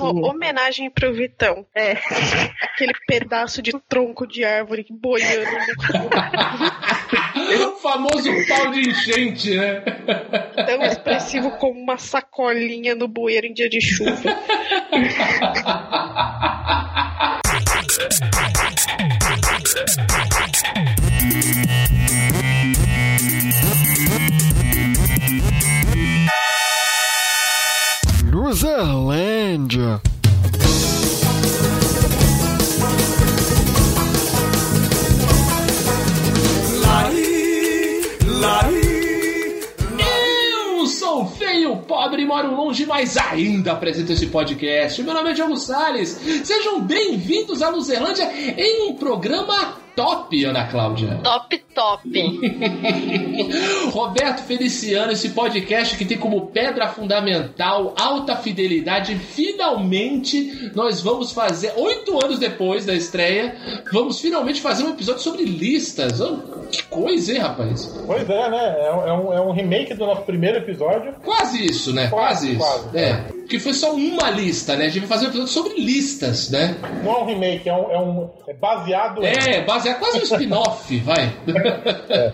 Uma homenagem pro Vitão. É. Aquele pedaço de tronco de árvore boiando no O famoso pau de enchente, né? Tão expressivo como uma sacolinha no bueiro em dia de chuva. Eu sou feio, pobre moro longe, mas ainda apresento esse podcast. Meu nome é Diogo Salles. Sejam bem-vindos à Luzerlândia em um programa top, Ana Cláudia. Top, top. Roberto Feliciano, esse podcast que tem como pedra fundamental alta fidelidade. Finalmente, nós vamos fazer, oito anos depois da estreia, vamos finalmente fazer um episódio sobre listas. Oh, que coisa, hein, rapaz? Pois é, né? É, é, um, é um remake do nosso primeiro episódio. Quase isso, né? Quase, quase isso. Quase, é. Que foi só uma lista, né? A gente vai fazer um episódio sobre listas, né? Não é um remake, é um. É, um, é baseado. É, baseado é quase um spin-off, vai. É.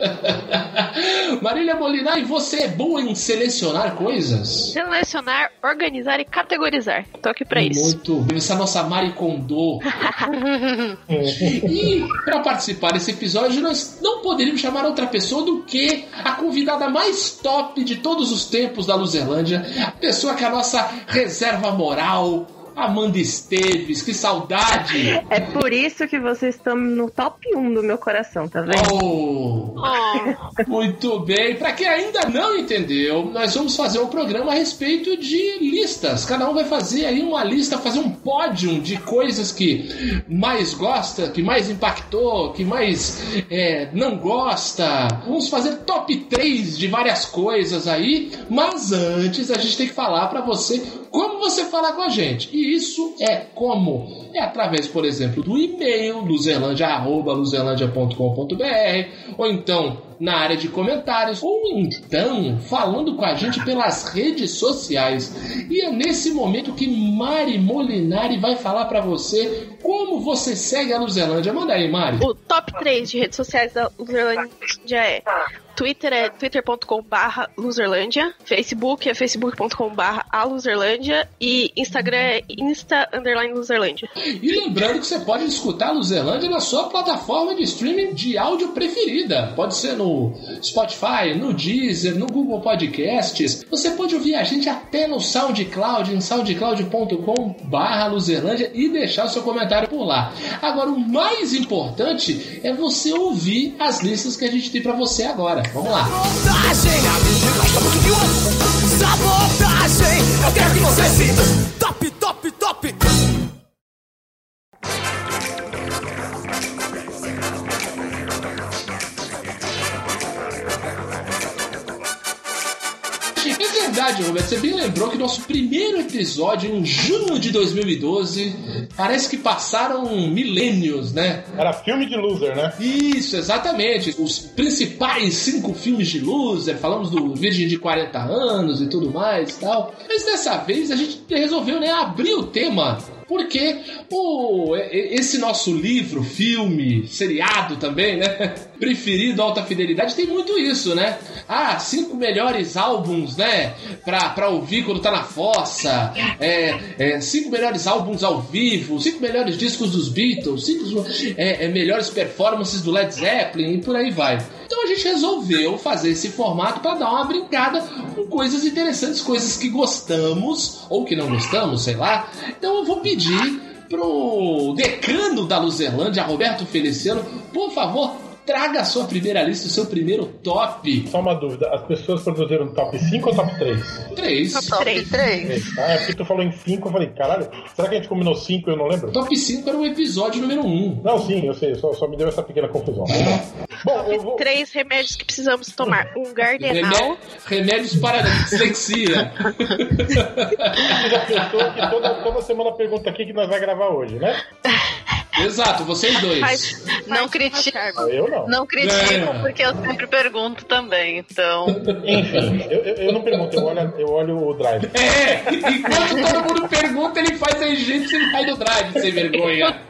Marília Molinari, você é boa em selecionar coisas? Selecionar, organizar e categorizar. Tô aqui pra Muito isso. Muito bem. Essa a nossa Mari Kondo. e para participar desse episódio, nós não poderíamos chamar outra pessoa do que a convidada mais top de todos os tempos da Luzerlândia. A pessoa que é a nossa reserva moral Amanda Esteves, que saudade! É por isso que vocês estão no top 1 do meu coração, tá vendo? Oh, oh. Muito bem. Para quem ainda não entendeu, nós vamos fazer um programa a respeito de listas. Cada um vai fazer aí uma lista, fazer um pódio de coisas que mais gosta, que mais impactou, que mais é, não gosta. Vamos fazer top 3 de várias coisas aí. Mas antes a gente tem que falar para você como você falar com a gente. E isso é como? É através, por exemplo, do e-mail luzelândia.luzelândia.com.br ou então na área de comentários ou então falando com a gente pelas redes sociais. E é nesse momento que Mari Molinari vai falar para você como você segue a Luzelândia. Manda aí, Mari. O top 3 de redes sociais da Luzelândia é Twitter é twitter.com barra Loserlândia, Facebook é facebook.com barra aluzerlândia e Instagram é insta underline Loserlândia. E lembrando que você pode escutar a Luzerlândia na sua plataforma de streaming de áudio preferida. Pode ser no Spotify, no Deezer, no Google Podcasts. Você pode ouvir a gente até no SoundCloud, em soundcloud.com barra Luzerlândia e deixar o seu comentário por lá. Agora, o mais importante é você ouvir as listas que a gente tem para você agora. Vamos lá. Sabotagem, eu quero que você sinta É verdade, Roberto. Você bem lembrou que nosso primeiro episódio, em junho de 2012, parece que passaram milênios, né? Era filme de loser, né? Isso, exatamente. Os principais cinco filmes de loser. Falamos do Virgem de 40 anos e tudo mais e tal. Mas dessa vez a gente resolveu né, abrir o tema porque o, esse nosso livro, filme, seriado também, né? Preferido Alta Fidelidade, tem muito isso, né? Ah, cinco melhores álbuns, né? Pra, pra ouvir quando tá na fossa. É, é, cinco melhores álbuns ao vivo. Cinco melhores discos dos Beatles. Cinco é, é melhores performances do Led Zeppelin e por aí vai. Então a gente resolveu fazer esse formato para dar uma brincada com coisas interessantes, coisas que gostamos ou que não gostamos, sei lá. Então eu vou pedir pro decano da Luzerlândia, Roberto Feliciano, por favor, traga a sua primeira lista, o seu primeiro top. Só uma dúvida: as pessoas produziram top 5 ou top 3? 3. Top 3. 3. Ah, é porque tu falou em 5, eu falei, caralho, será que a gente combinou 5 eu não lembro? Top 5 era o episódio número 1. Não, sim, eu sei, só, só me deu essa pequena confusão. Bom, top eu vou... Três remédios que precisamos tomar: um gardenal. Remédios para dislexia. Você já pensou que toda, toda semana pergunta aqui que nós vai gravar hoje, né? Exato, vocês dois. Faz- Não critico. Ah, Eu não. Não critico, É. porque eu sempre pergunto também, então. Enfim, eu, eu, eu não pergunto, eu olho, eu olho o drive. É, enquanto todo mundo pergunta, ele faz a gente e sai do drive, sem vergonha.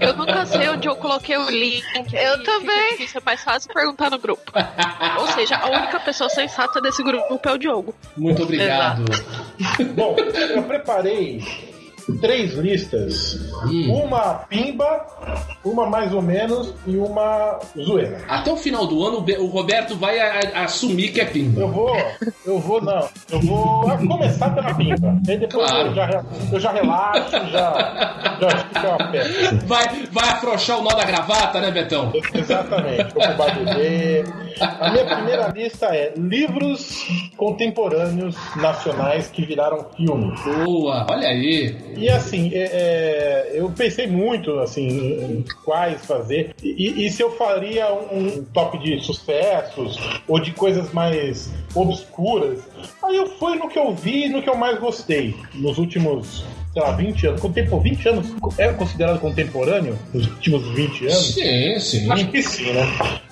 Eu nunca sei onde eu coloquei o link. Eu também. difícil, É mais fácil perguntar no grupo. Ou seja, a única pessoa sensata desse grupo é o Diogo. Muito obrigado. Bom, eu preparei três listas. Hum. Uma pimba, uma mais ou menos e uma zoeira. Até o final do ano, o Be- o Roberto vai a- a- assumir que é Eu pimba. vou, eu vou, não, eu vou começar pela pimba. Aí depois Claro. eu, já, eu já relaxo, já, já fica uma peça. Vai, vai afrouxar o nó da gravata, né, Betão? Exatamente, como o bebê. A minha primeira lista é livros contemporâneos nacionais que viraram filme. Boa, olha aí. E assim, é, é, eu pensei muito assim, quais fazer. E, e se eu faria um, um top de sucessos ou de coisas mais obscuras. Aí eu fui no que eu vi no que eu mais gostei nos últimos. Sei lá, 20 anos. Contempo, 20 anos é considerado contemporâneo? Nos últimos 20 anos? Sim, sim. Acho que sim, né?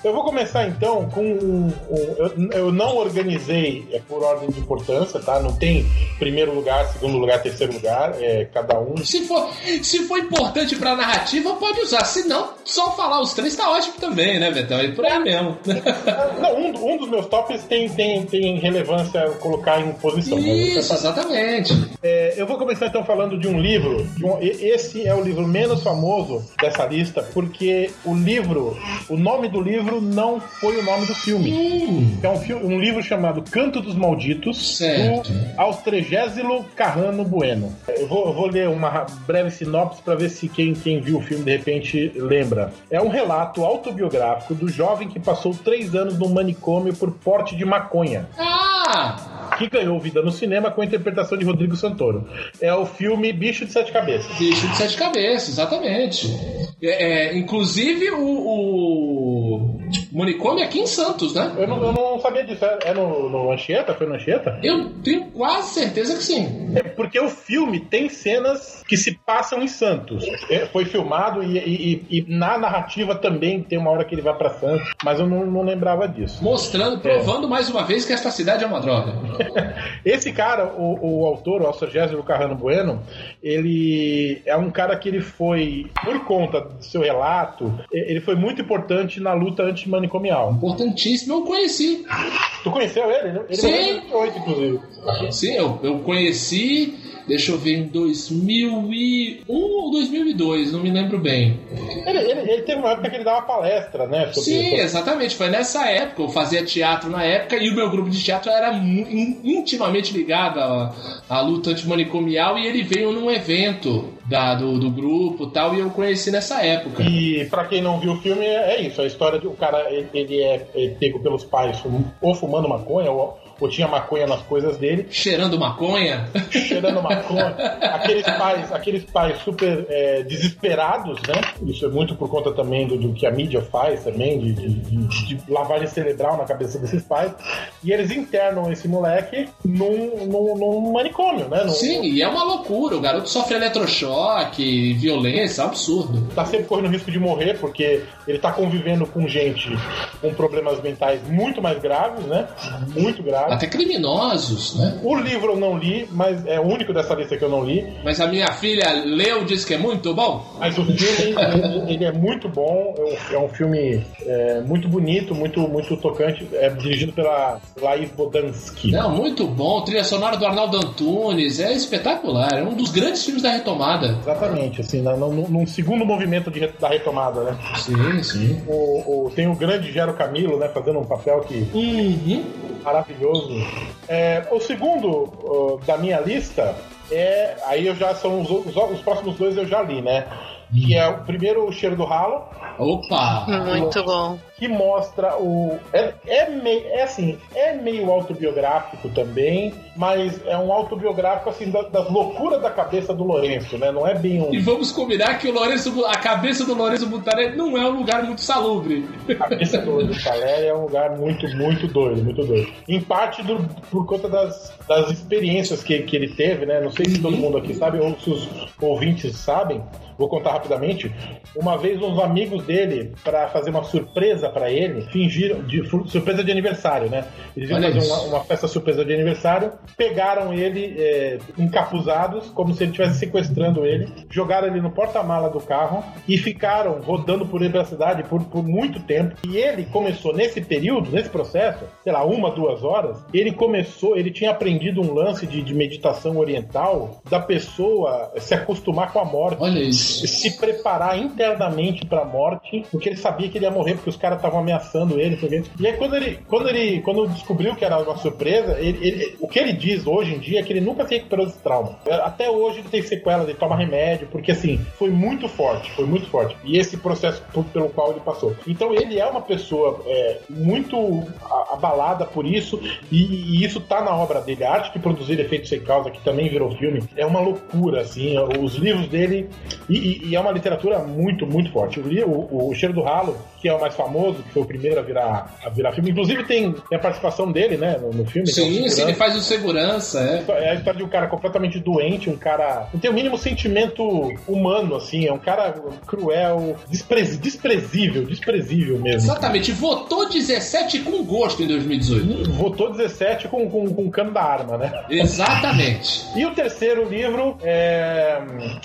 Eu vou começar então com um. um- eu, eu não organizei é, por ordem de importância, tá? Não tem primeiro lugar, segundo lugar, terceiro lugar, é cada um. Se for, se for importante pra narrativa, pode usar. Se não, só falar os três tá ótimo também, né, Betão? É por aí mesmo. Não, um, um dos meus tops tem, tem, tem relevância colocar em posição. mas Isso, exatamente. É, eu vou começar então falando de um livro. de um- esse é o livro menos famoso dessa lista, porque o livro, o nome do livro não foi o nome do filme. Hum, É um, fi- um livro chamado Canto dos Malditos, Certo. do Austrégésilo Carrano Bueno. Eu vou, eu vou ler uma breve sinopse para ver se quem, quem viu o filme de repente lembra. É um relato autobiográfico do jovem que passou três anos num manicômio por porte de maconha. Ah! Que ganhou vida no cinema com a interpretação de Rodrigo Santoro. É o filme Bicho de Sete Cabeças. Bicho de sete cabeças, exatamente. É, é, inclusive o, o manicômio é aqui em Santos, né? Eu não, eu não sabia disso. É, é no, no Anchieta? Foi no Anchieta? Eu tenho quase certeza que sim. É porque o filme tem cenas que se passam em Santos. É, foi filmado e, e- e- na narrativa também tem uma hora que ele vai pra Santos, mas eu não, não lembrava disso. Mostrando, provando mais uma vez que esta cidade é uma droga. Esse cara, o, o autor, o Alcegésio Carrano Bueno, ele é um cara que ele foi, por conta do seu relato, ele foi muito importante na luta antimanicomial. Importantíssimo, eu conheci. Tu conheceu ele? Ele Sim. morreu em 2008, inclusive. Sim, eu, eu conheci, deixa eu ver, em 2001 ou 2002, não me lembro bem. Ele, ele- ele teve uma época que ele dava palestra, né? sobre- Sim, sobre- exatamente. Foi nessa época. Eu fazia teatro na época e o meu grupo de teatro era intimamente ligado à, à luta antimanicomial e ele veio num evento da, do, do grupo e tal e eu conheci nessa época. E pra quem não viu o filme, é isso. A história de o cara, ele, é, é pego pelos pais ou fumando maconha, ou, ou tinha maconha nas coisas dele, Cheirando maconha. cheirando maconha. aqueles pais, aqueles pais super é, desesperados, né? Isso é muito por conta também do, do que a mídia faz também, de, de, de- lavagem cerebral na cabeça desses pais. E eles internam esse moleque num, num, num manicômio, né? Num- Sim, e é uma loucura. O garoto sofre eletrochoque, violência, é um absurdo. tá sempre correndo risco de morrer, porque ele tá convivendo com gente com problemas mentais muito mais graves, né? Muito graves. Até criminosos, né? O livro eu não li, mas é o único dessa lista que eu não li. Mas a minha filha leu disse que é muito bom. Mas o filme, ele, ele é muito bom. É um, é filme é, muito bonito, muito, muito tocante. É dirigido pela Laís Bodansky. Não, muito bom. Trilha sonora do Arnaldo Antunes. É espetacular. É um dos grandes filmes da retomada. Exatamente, assim, na- num, num segundo movimento de da retomada, né? Sim, sim. O, o- tem o grande Gero Camilo, né? Fazendo um papel que Uhum. maravilhoso. É, o segundo ó, da minha lista é. Aí eu já são os, os, os próximos dois eu já li, né? Que é o primeiro o cheiro do ralo, Opa! Muito bom. Que mostra o. É, é, meio, é assim, é meio autobiográfico também, mas é um autobiográfico assim da- das loucuras da cabeça do Lourenço, né? Não é bem um. E vamos combinar que o Lourenço, a cabeça do Lourenço Butarelli não é um lugar muito salubre. A cabeça do, do Caleri é um lugar muito, muito doido, muito doido. Em parte do- por conta das, das experiências que, que ele teve, né? Não sei se todo mundo aqui sabe ou se os ouvintes sabem, vou contar rapidamente. Uma vez uns amigos dele, para fazer uma surpresa para ele, fingiram de surpresa de aniversário, né? Eles iam Olha fazer uma, uma festa surpresa de aniversário, pegaram ele é, encapuzados, como se ele estivesse sequestrando ele, jogaram ele no porta-mala do carro e ficaram rodando por ele pela cidade por, por muito tempo. E ele começou nesse período, nesse processo, sei lá, uma, duas horas, ele começou, ele tinha aprendido um lance de, de meditação oriental da pessoa se acostumar com a morte Olha isso. se preparar internamente pra morte, porque ele sabia que ele ia morrer, porque os caras estavam ameaçando ele. porque- E aí, quando ele, quando ele quando descobriu que era uma surpresa, ele- ele- o que ele diz hoje em dia é que ele nunca se recuperou desse trauma. Até hoje ele tem sequelas, ele toma remédio, porque assim, foi muito forte, foi muito forte. E esse processo pelo qual ele passou. Então ele é uma pessoa é, muito abalada por isso, e, e isso tá na obra dele. A arte que produzir Efeito Sem Causa, que também virou filme, é uma loucura, assim. Os livros dele. E, e- e é uma literatura muito, muito forte. O, o, o Cheiro do Ralo, que é o mais famoso, que foi o primeiro a virar, a virar filme. Inclusive tem, tem a participação dele, né, no, no filme. que é Sim, sim, ele faz o segurança, é. É a história de um cara completamente doente, um cara. Não tem o mínimo sentimento humano, assim. É um cara cruel, desprezi- desprezível, desprezível mesmo. Exatamente, votou 17 com gosto em 2018. Votou 17 com, com, com o cano da arma, né? Exatamente. E o terceiro livro é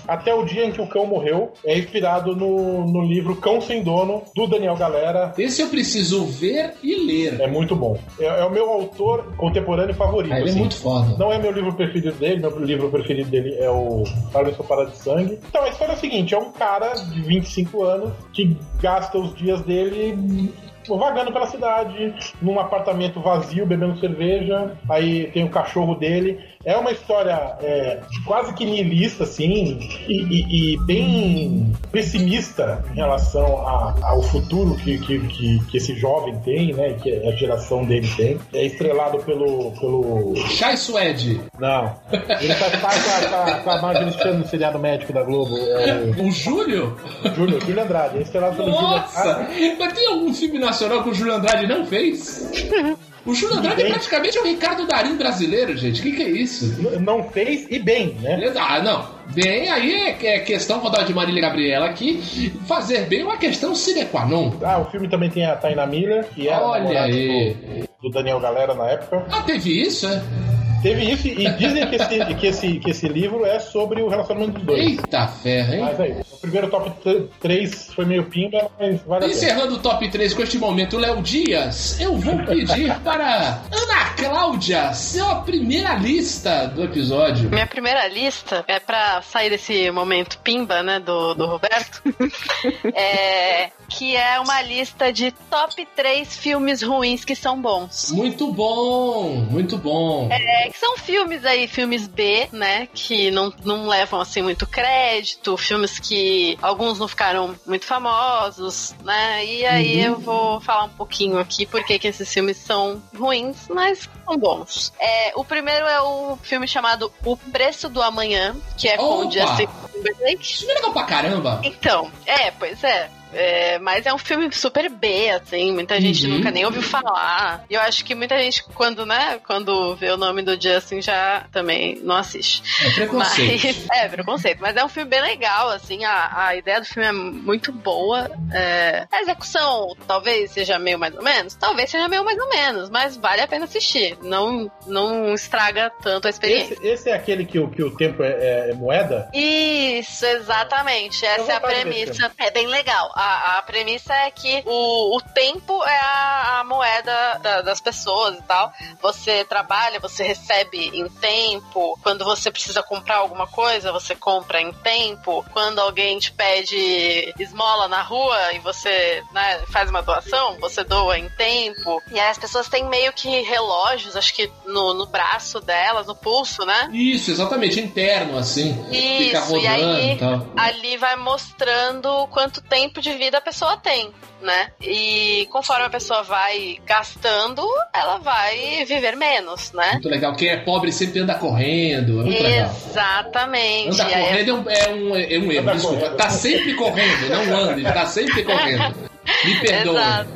Até o Dia em que o Cão Morreu. É inspirado no, no livro Cão Sem Dono, do Daniel Galera. Esse eu preciso ver e ler. É muito bom. É, é o meu autor contemporâneo favorito. Ah, ele é assim. muito foda. Não é meu livro preferido dele, meu livro preferido dele é o Para Para de Sangue. Então a história é a seguinte: é um cara de 25 anos que gasta os dias dele vagando pela cidade, num apartamento vazio, bebendo cerveja. Aí tem o cachorro dele. É uma história é, quase que nihilista, assim, e, e- e bem pessimista em relação a- ao futuro que, que, que, que esse jovem tem, né? Que a geração dele tem. É estrelado pelo. pelo Chai Suede. não. Ele a, com a Marjorie Chan no seriado médico da Globo. É O Júlio? Júlio, Júlio Andrade. É estrelado pelo Júlio Nossa! Andrade. Mas tem algum filme nacional que o Júlio Andrade não fez? O Júlio Andrade é praticamente o Ricardo Darim brasileiro, gente. O que, que é isso? Não fez e bem, né? Ah, não. Bem, aí é, é questão, vou dar de Marília Gabriela aqui. Fazer bem é uma questão sine qua non. Ah, o filme também tem a Taina Miller, que era Olha aí. do, do Daniel Galera na época. Ah, teve isso, é? Teve isso e dizem que esse, que esse, que esse livro é sobre o relacionamento dos dois. Eita ferro, hein? Mas aí, o primeiro top 3 foi meio pimba, mas vale a pena. Encerrando o top 3 com este momento, Léo Dias, eu vou pedir para Ana Cláudia sua primeira lista do episódio. Minha primeira lista é pra sair desse momento pimba, né, do, do Roberto. é, que é uma lista de top 3 filmes ruins que são bons. Muito bom, muito bom. É, são filmes aí, filmes B, né? Que não, não levam assim muito crédito, filmes que alguns não ficaram muito famosos, né? E aí eu vou falar um pouquinho aqui porque que esses filmes são ruins, mas são bons. É, o primeiro é o filme chamado O Preço do Amanhã, que é com Opa! o Justin Timberlake. Isso é legal pra caramba. Então, é, pois é. É, mas é um filme super B, assim, muita gente Uhum. nunca nem ouviu falar. E eu acho que muita gente, quando, né, quando vê o nome do Justin, já também não assiste. É preconceito. Mas, é, preconceito. Mas é um filme bem legal, assim, a, a ideia do filme é muito boa. é, a execução talvez seja meio mais ou menos, talvez seja meio mais ou menos, mas vale a pena assistir. Não, não estraga tanto a experiência. Esse, esse é aquele que, o- que o tempo é, é- é moeda? Isso, exatamente. Essa é a premissa. É bem legal. A, a premissa é que o, o tempo é a, a moeda da- das pessoas e tal. Você trabalha, você recebe em tempo. Quando você precisa comprar alguma coisa, você compra em tempo. Quando alguém te pede esmola na rua e você né, faz uma doação, você doa em tempo. E aí as pessoas têm meio que relógios, acho que no, no braço delas, no pulso, né? Isso, exatamente, interno, assim. Fica Isso, rodando e aí e tal. ali vai mostrando quanto tempo de vida a pessoa tem, né? E conforme a pessoa vai gastando, ela vai viver menos, né? Muito legal. Quem é pobre sempre anda correndo. É muito legal. Exatamente. Anda aí- correndo é um, é um, é um erro, Anda desculpa. correndo. Tá sempre correndo, não anda, ele tá sempre correndo. Me perdoe. Exato.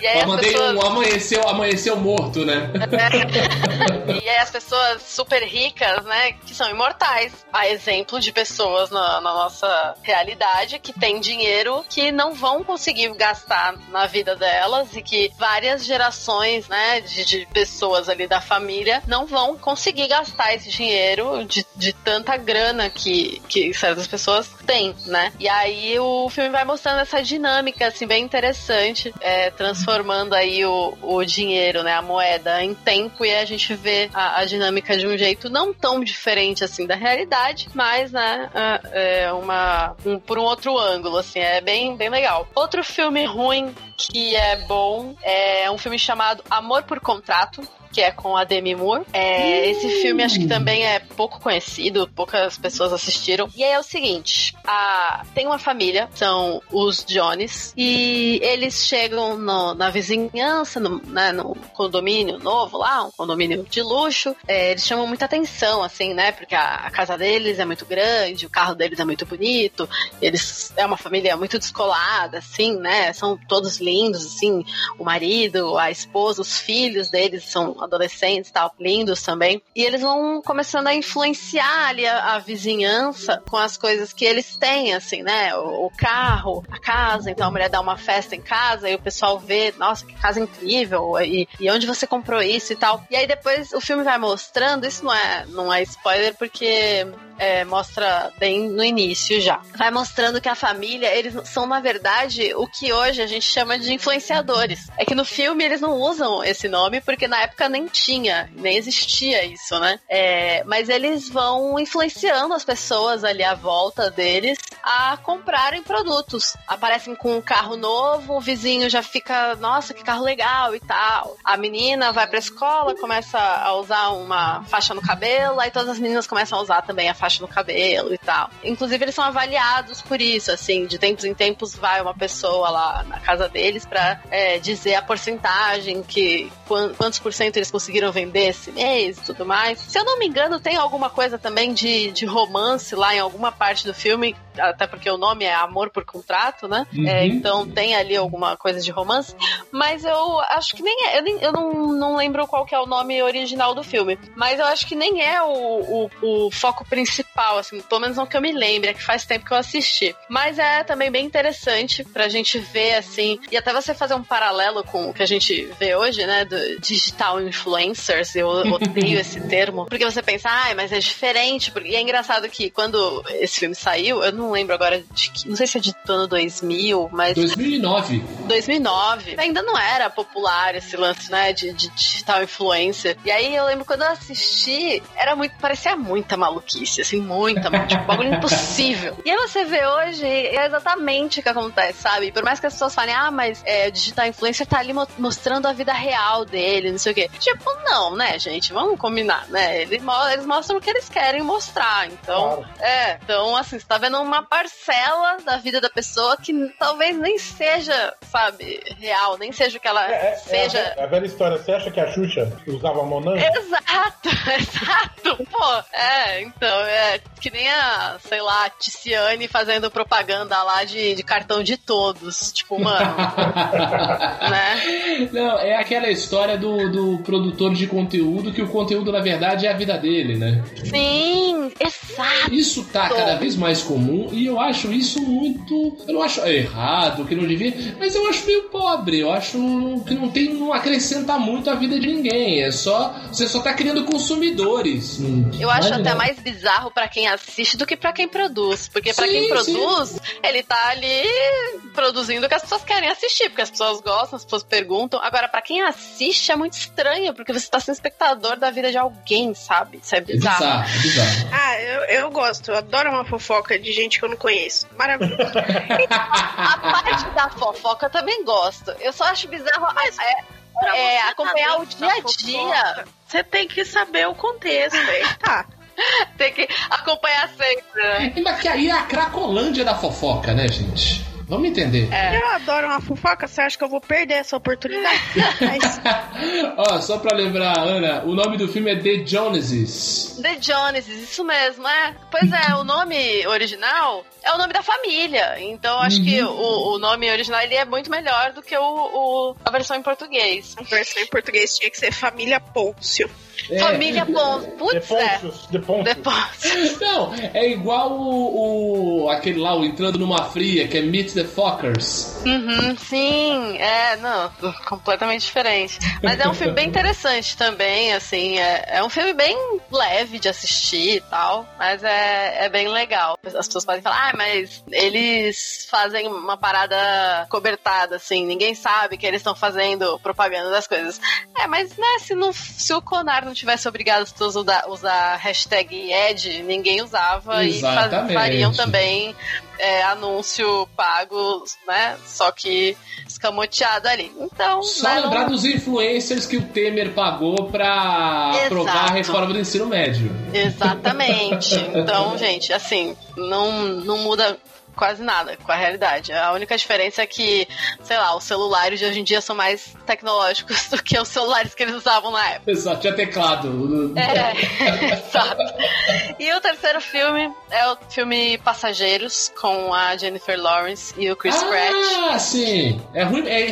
E aí Eu mandei pessoas... um amanheceu, amanheceu morto, né? e aí as pessoas super ricas, né, que são imortais. Há exemplo de pessoas na, na nossa realidade que têm dinheiro que não vão conseguir gastar na vida delas e que várias gerações, né, de, de pessoas ali da família não vão conseguir gastar esse dinheiro de, de tanta grana que, que certas pessoas têm, né? E aí o filme vai mostrando essa dinâmica, assim, bem interessante, é, transformando aí o, o dinheiro, né, a moeda em tempo e a gente vê a, a dinâmica de um jeito não tão diferente, assim, da realidade, mas, né, é uma, um- por um outro ângulo, assim, é bem, bem legal. Outro filme ruim que é bom é um filme chamado Amor por Contrato, que é com a Demi Moore. É, Esse filme acho que também é pouco conhecido, poucas pessoas assistiram. E aí é o seguinte: a- tem uma família, são os Jones, e eles chegam no- na vizinhança, no, né, no condomínio novo lá, um condomínio de luxo. É, eles chamam muita atenção, assim, né? Porque a, a casa deles é muito grande, o carro deles é muito bonito, eles é uma família muito descolada, assim, né? São todos lindos, assim, o marido, a esposa, os filhos deles são adolescentes, tal, lindos também. E eles vão começando a influenciar ali a, a vizinhança com as coisas que eles têm, assim, né? O, o carro, a casa. Então a mulher dá uma festa em casa e o pessoal vê, nossa, que casa incrível. E, e onde você comprou isso e tal. E aí depois o filme vai mostrando, isso não é, não é spoiler porque é, mostra bem no início já. Vai mostrando que a família, eles são, na verdade, o que hoje a gente chama de influenciadores. É que no filme eles não usam esse nome, porque na época nem tinha, nem existia isso, né? É, mas eles vão influenciando as pessoas ali à volta deles a comprarem produtos. Aparecem com um carro novo, o vizinho já fica, nossa, que carro legal e tal. A menina vai pra escola, começa a usar uma faixa no cabelo, aí todas as meninas começam a usar também a faixa no cabelo e tal. Inclusive, eles são avaliados por isso, assim, de tempos em tempos vai uma pessoa lá na casa deles pra é, dizer a porcentagem que quan- quantos por cento eles conseguiram vender esse mês e tudo mais. Se eu não me engano, tem alguma coisa também de, de romance lá em alguma parte do filme, até porque o nome é Amor por Contrato, né? Uhum. É, então tem ali alguma coisa de romance, mas eu acho que nem é, eu, nem- eu não, não lembro qual que é o nome original do filme, mas eu acho que nem é o, o, o foco principal, assim, pelo menos não que eu me lembre, é que faz tempo que eu assisti. Mas é também bem interessante pra gente ver, assim, e até você fazer um paralelo com o que a gente vê hoje, né, do digital influencers, eu odeio esse termo, porque você pensa, ai, mas é diferente, porque... e é engraçado que quando esse filme saiu, eu não lembro agora de que, não sei se é de ano 2000, mas 2009. 2009, ainda não era popular esse lance, né, de, de digital influencer. E aí eu lembro quando eu assisti, era muito, parecia muita maluquice, assim, muita, tipo, um bagulho impossível. E aí você vê hoje, é exatamente o que acontece, sabe? Por mais que as pessoas falem, ah, mas é, o digital influencer tá ali mo- mostrando a vida real dele, não sei o quê. Tipo, não, né, gente? Vamos combinar, né? Eles, mo- eles mostram o que eles querem mostrar. Então, Claro. é, então assim, você tá vendo uma parcela da vida da pessoa que talvez nem seja, sabe, real, nem seja o que ela É, é- é seja. a, ve- a velha história. Você acha que a Xuxa usava Monan? Exato, exato. Pô, é, então, é que nem a, sei lá, Ticiane fazendo propaganda lá de, de cartão de todos. Tipo, mano, né? Não, é aquela história do, do produtor de conteúdo que o conteúdo, na verdade, é a vida dele, né? Sim, exato. Isso tá cada vez mais comum e eu acho isso muito. Eu não acho errado, que não devia, mas eu acho meio pobre. Eu acho que não tem, não acrescenta muito a vida de ninguém. É só. Você só tá criando consumidores. Eu acho até mais bizarro pra quem assiste do que pra quem produz. Porque pra Sim, quem sim. produz, ele tá ali produzindo o que as pessoas querem assistir, porque as pessoas gostam, as pessoas perguntam. Agora, pra quem assiste é muito estranho, porque você tá sendo espectador da vida de alguém, sabe? Isso é É bizarro. bizarro, é bizarro. Ah, eu, eu gosto, eu adoro uma fofoca de gente que eu não conheço. Maravilhoso. A parte da fofoca eu também gosto. Eu só acho bizarro é, Pra é, você acompanhar tá o dia a dia. fofoca, Você tem que saber o contexto. Aí tá. Tem que acompanhar sempre. né? Mas que aí é a cracolândia da fofoca, né, gente? Vamos entender. É. Eu adoro uma fofoca, você acha que eu vou perder essa oportunidade? Mas... Ó, só pra lembrar, Ana, o nome do filme é The Joneses. The Joneses, isso mesmo, é. Pois é, o nome original é o nome da família. Então acho uhum. que o, o, nome original ele é muito melhor do que o, o, a versão em português. A versão em português tinha que ser Família Pôncio. É. Família Pôncio. Putz, é. De Pôncio. Não, é igual o, o, aquele lá, o Entrando Numa Fria, que é Meet the Fuckers. Uhum, sim, é, não, completamente diferente. Mas é um filme bem interessante também, assim, é, é um filme bem leve de assistir e tal, mas é, é bem legal. As pessoas podem falar, ah, mas eles fazem uma parada cobertada, assim, ninguém sabe que eles estão fazendo propaganda das coisas. É, mas, né, se, não, se o Conar não tivesse obrigado as pessoas a usar, usar hashtag Ed, ninguém usava Exatamente. e fariam também é, anúncio pago, né? Só que escamoteado ali. Então. Só lembrar não... dos influencers que o Temer pagou pra Exato. aprovar a reforma do ensino médio. Exatamente. Então, gente, assim, não, não muda quase nada com a realidade. A única diferença é que, sei lá, os celulares de hoje em dia são mais tecnológicos do que os celulares que eles usavam na época. Exato, tinha teclado. É, exato. E o terceiro filme é o filme Passageiros, com a Jennifer Lawrence e o Chris ah, Pratt. Ah, sim. É ruim. É,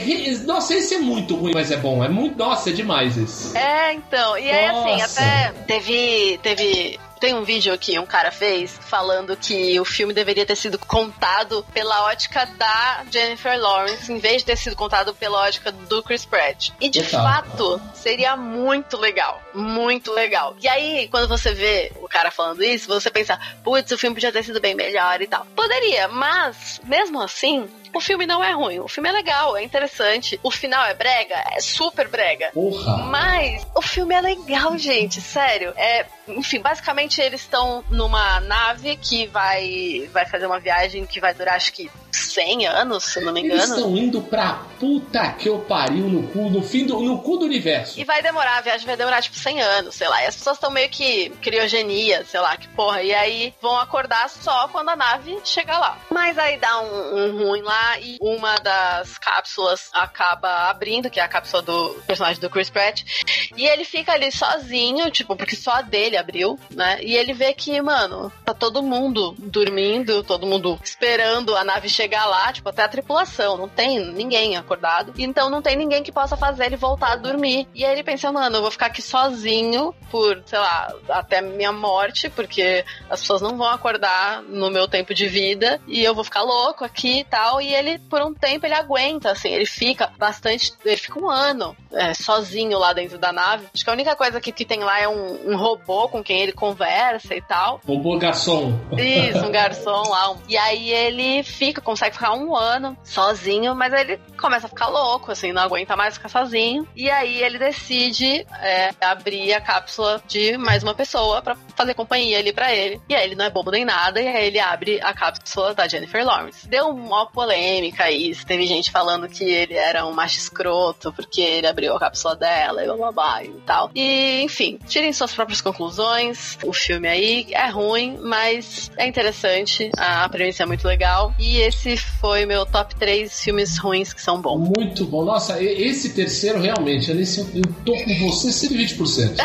não sei se é muito ruim, mas é bom. É muito. Nossa, é demais esse. É, então. E aí, assim, até teve. Teve tem um vídeo aqui, um cara fez, falando que o filme deveria ter sido contado pela ótica da Jennifer Lawrence, em vez de ter sido contado pela ótica do Chris Pratt. E de fato, seria muito legal. Muito legal. E aí, quando você vê o cara falando isso, você pensa, putz, o filme podia ter sido bem melhor e tal. Poderia, mas, mesmo assim, o filme não é ruim. O filme é legal, é interessante. O final é brega? É super brega. Porra. Mas o filme é legal, gente. Sério. É enfim, basicamente eles estão numa nave que vai, vai fazer uma viagem que vai durar acho que 100 anos, se não me engano. Eles estão indo pra puta que eu pariu no cu, no fim do, no cu do universo. E vai demorar, a viagem vai demorar tipo 100 anos, sei lá. E as pessoas estão meio que criogenia, sei lá, que porra. E aí vão acordar só quando a nave chegar lá. Mas aí dá um, um ruim lá e uma das cápsulas acaba abrindo, que é a cápsula do personagem do Chris Pratt. E ele fica ali sozinho, tipo, porque só a dele abriu, né? E ele vê que, mano, tá todo mundo dormindo, todo mundo esperando a nave chegar lá, tipo, até a tripulação. Não tem ninguém acordado. Então não tem ninguém que possa fazer ele voltar a dormir. E aí ele pensa, mano, eu vou ficar aqui sozinho por, sei lá, até minha morte, porque as pessoas não vão acordar no meu tempo de vida e eu vou ficar louco aqui e tal. E ele, por um tempo, ele aguenta, assim, ele fica bastante. Ele fica um ano é, sozinho lá dentro da nave. Acho que a única coisa que, que tem lá é um, um robô com quem ele conversa e tal. Robô garçom. Isso, um garçom lá. E aí ele fica, consegue ficar um ano sozinho, mas ele começa a ficar louco, assim, não aguenta mais ficar sozinho. E aí ele decide é, abrir a cápsula de mais uma pessoa para fazer companhia ali para ele. E aí ele não é bobo nem nada, e aí ele abre a cápsula da Jennifer Lawrence. Deu uma polêmica isso, teve gente falando que ele era um macho escroto porque ele abriu a cápsula dela e blá blá blá e tal. E enfim, tirem suas próprias conclusões. O filme aí é ruim, mas é interessante. A premissa é muito legal. E esse foi meu top 3 filmes ruins que são bons. Muito bom. Nossa, esse terceiro realmente, eu tô com você 120%.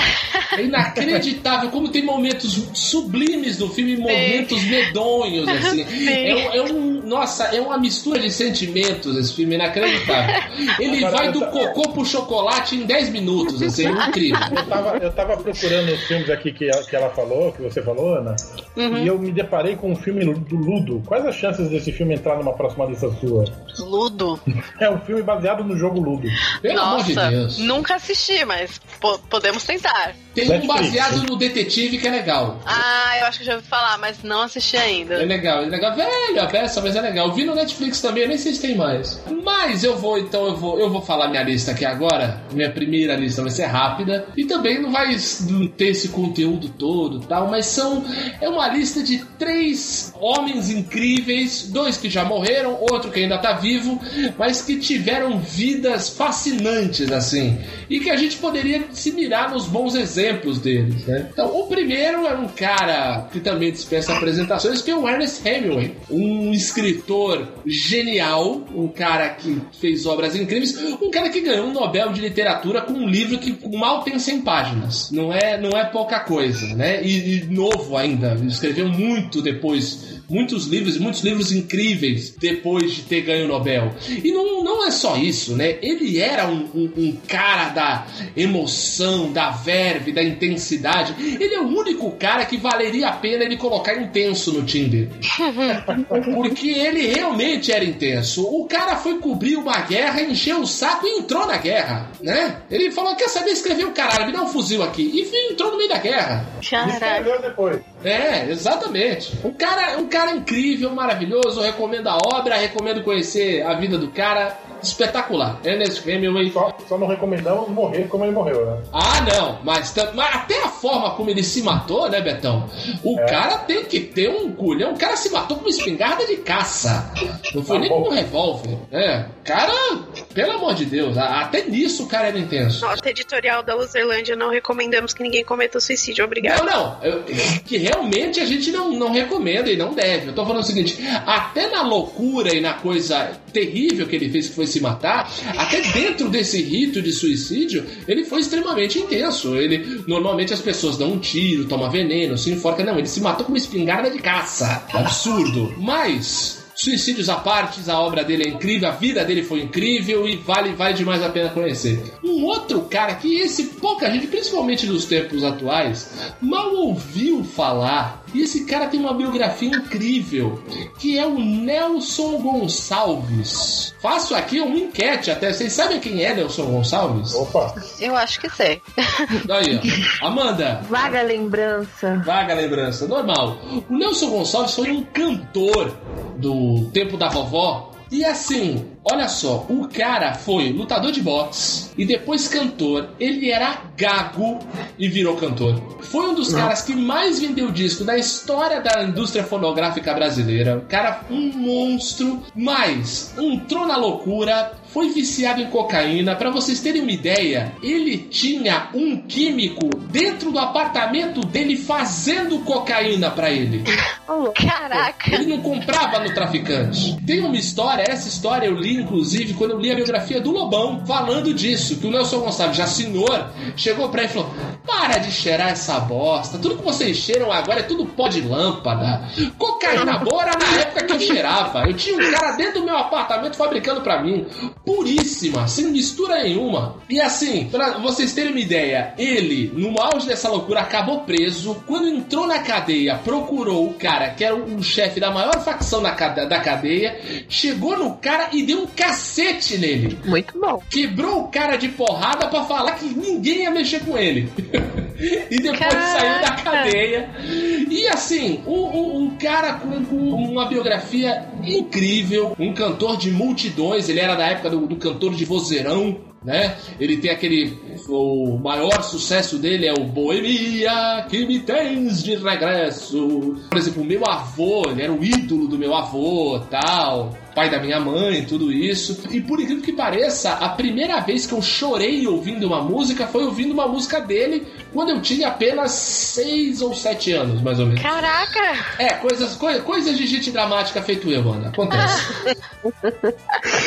É inacreditável como tem momentos sublimes no filme e momentos medonhos, assim. É, é, um. Nossa, é uma mistura de sentimentos esse filme, inacreditável. Ele Agora, vai do cocô pro chocolate em 10 minutos, assim, é incrível. Eu tava, eu tava procurando os filmes aqui que, que ela falou, que você falou, Ana, uhum. e eu me deparei com um filme do Ludo. Quais as chances desse filme entrar numa próxima lista sua? Ludo? É um filme baseado no jogo Ludo. Pelo Nossa, amor de Deus. Nunca assisti, mas po podemos tentar. Tem um baseado no detetive que é legal. Ah, eu acho que já ouvi falar, mas não assisti ainda. É legal, é legal. Velho, a peça, mas é legal. Eu vi no Netflix também, eu nem sei se tem mais. Mas eu vou, então, eu vou, eu vou falar minha lista aqui agora. Minha primeira lista vai ser rápida. E também não vai ter esse conteúdo todo tal, mas são. É uma lista de três homens incríveis, dois que já morreram, outro que ainda tá vivo, mas que tiveram vidas fascinantes, assim. E que a gente poderia se mirar nos bons exemplos exemplos deles, né? Então, o primeiro é um cara que também dispensa apresentações, que é o Ernest Hemingway, um escritor genial, um cara que fez obras incríveis, um cara que ganhou um Nobel de Literatura com um livro que mal tem 100 páginas. Não é, não é pouca coisa, né? E, e novo ainda, escreveu muito depois muitos livros, muitos livros incríveis depois de ter ganho o Nobel. E não, não é só isso, né? Ele era um, um, um cara da emoção, da verve, da intensidade. Ele é o único cara que valeria a pena ele colocar intenso no Tinder. Porque ele realmente era intenso. O cara foi cobrir uma guerra, encheu o saco e entrou na guerra, né? Ele falou: quer saber escrever o caralho, me dá um fuzil aqui. E entrou no meio da guerra. Escreveu depois. É, exatamente. Um cara, um cara incrível, maravilhoso. Recomendo a obra, recomendo conhecer a vida do cara. Espetacular. Ernest Hemingway. Só, só não recomendamos morrer como ele morreu, né? Ah, não, mas, mas até a forma como ele se matou, né, Betão? O É. cara tem que ter um culhão. O cara se matou com uma espingarda de caça. Não foi Tá nem bom. com um revólver. É, cara, pelo amor de Deus, até nisso o cara era intenso. Nota editorial da Luzerlândia, não recomendamos que ninguém cometa suicídio. Obrigado. Não, não. eu- que realmente a gente não, não recomenda e não deve. Eu tô falando o seguinte: até na loucura e na coisa terrível que ele fez, que foi se matar, até dentro desse rito de suicídio, ele foi extremamente intenso. Ele normalmente as pessoas dão um tiro, toma veneno, se enforca. Não, ele se matou com uma espingarda de caça. Absurdo. Mas. Suicídios à parte, a obra dele é incrível, a vida dele foi incrível e vale, vale demais a pena conhecer. Um outro cara que esse pouca gente, principalmente nos tempos atuais, mal ouviu falar. E esse cara tem uma biografia incrível, que é o Nelson Gonçalves. Faço aqui uma enquete até. Vocês sabem quem é Nelson Gonçalves? Opa, Eu acho que sei. Aí, ó. Amanda, Vaga lembrança. Vaga lembrança, normal. O Nelson Gonçalves foi um cantor do tempo da vovó. E assim, olha só, o cara foi lutador de boxe e depois cantor. Ele era gago e virou cantor. Foi um dos caras que mais vendeu disco na história da indústria fonográfica brasileira. O cara, um monstro, mas entrou na loucura, foi viciado em cocaína. Pra vocês terem uma ideia, ele tinha um químico dentro do apartamento dele fazendo cocaína pra ele. Caraca! Ele não comprava no traficante. Tem uma história, essa história eu li inclusive quando eu li a biografia do Lobão, falando disso, que o Nelson Gonçalves, já senhor, chegou pra ele e falou: Para de cheirar essa bosta, tudo que vocês cheiram agora é tudo pó de lâmpada. Cocaína boa era na época que eu cheirava. Eu tinha um cara dentro do meu apartamento fabricando pra mim, puríssima, sem mistura nenhuma. E assim, pra vocês terem uma ideia, ele, no auge dessa loucura, acabou preso. Quando entrou na cadeia, procurou o cara que era o chefe da maior facção da da cadeia, chegou no cara e deu um cacete nele. Muito bom. Quebrou o cara de porrada pra falar que ninguém ia mexer com ele. e depois Caraca. saiu da cadeia. E assim, um, um- um cara com, com uma biografia incrível, um cantor de multidões, ele era da época do, do cantor de vozeirão. Né? Ele tem aquele. O maior sucesso dele é o Boemia, que me tens de regresso. Por exemplo, o meu avô, ele era o ídolo do meu avô, tal pai da minha mãe, tudo isso. E por incrível que pareça, a primeira vez que eu chorei ouvindo uma música foi ouvindo uma música dele quando eu tinha apenas seis ou sete anos, mais ou menos. Caraca! É, coisas, coi- coisas de gente dramática feito eu, Ana. Acontece.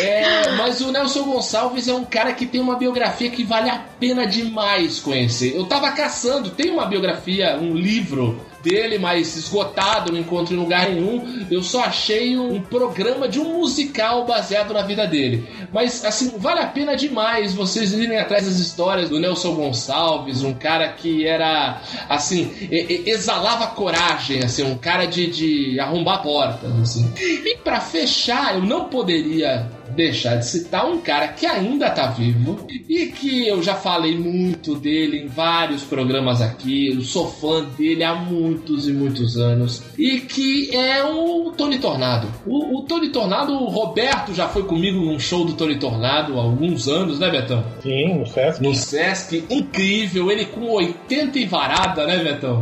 É, mas o Nelson Gonçalves é um cara que tem uma biografia que vale a pena demais conhecer. Eu tava caçando, tem uma biografia, um livro dele, mas esgotado, não encontro em lugar nenhum. Eu só achei um programa de um musical baseado na vida dele. Mas, assim, vale a pena demais vocês irem atrás das histórias do Nelson Gonçalves, um cara que era, assim, exalava coragem, assim, um cara de, de arrombar portas, assim. E pra fechar, eu não poderia deixar de citar um cara que ainda tá vivo e que eu já falei muito dele em vários programas aqui. Eu sou fã dele há muitos e muitos anos e que é o Tony Tornado. O, o Tony Tornado, o Roberto já foi comigo num show do Tony Tornado há alguns anos, né, Betão? sim, no Sesc. No Sesc, incrível, ele com 80 e varada, né, Betão?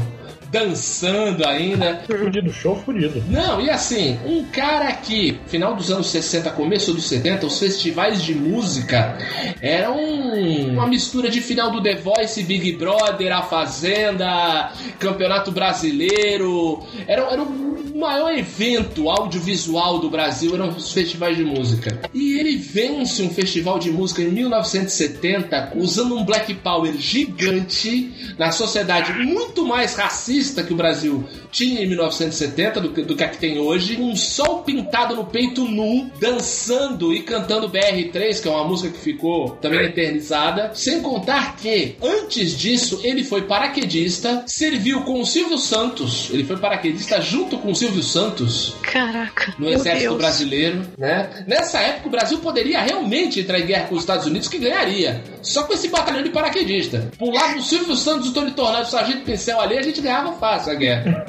Dançando ainda. Fudido, show fudido. Não, e assim, um cara que, final dos anos 60, começo dos 70, os festivais de música eram uma mistura de final do The Voice, Big Brother, A Fazenda, Campeonato Brasileiro. Era, era o maior evento audiovisual do Brasil, eram os festivais de música. E ele vence um festival de música em 1970 usando um Black Power gigante na sociedade muito mais racista que o Brasil tinha em 1970 do que, do que a que tem hoje. Um sol pintado no peito nu, dançando e cantando BR3, que é uma música que ficou também eternizada. Sem contar que, antes disso, ele foi paraquedista, serviu com o Silvio Santos. Ele foi paraquedista junto com o Silvio Santos Caraca. no exército brasileiro, né? Nessa época o Brasil poderia realmente entrar em guerra com os Estados Unidos que ganharia. Só com esse batalhão de paraquedista. Pulava o Silvio Santos, o Tony Tornado, o Sargento Pincel ali, a gente ganhava fácil a guerra.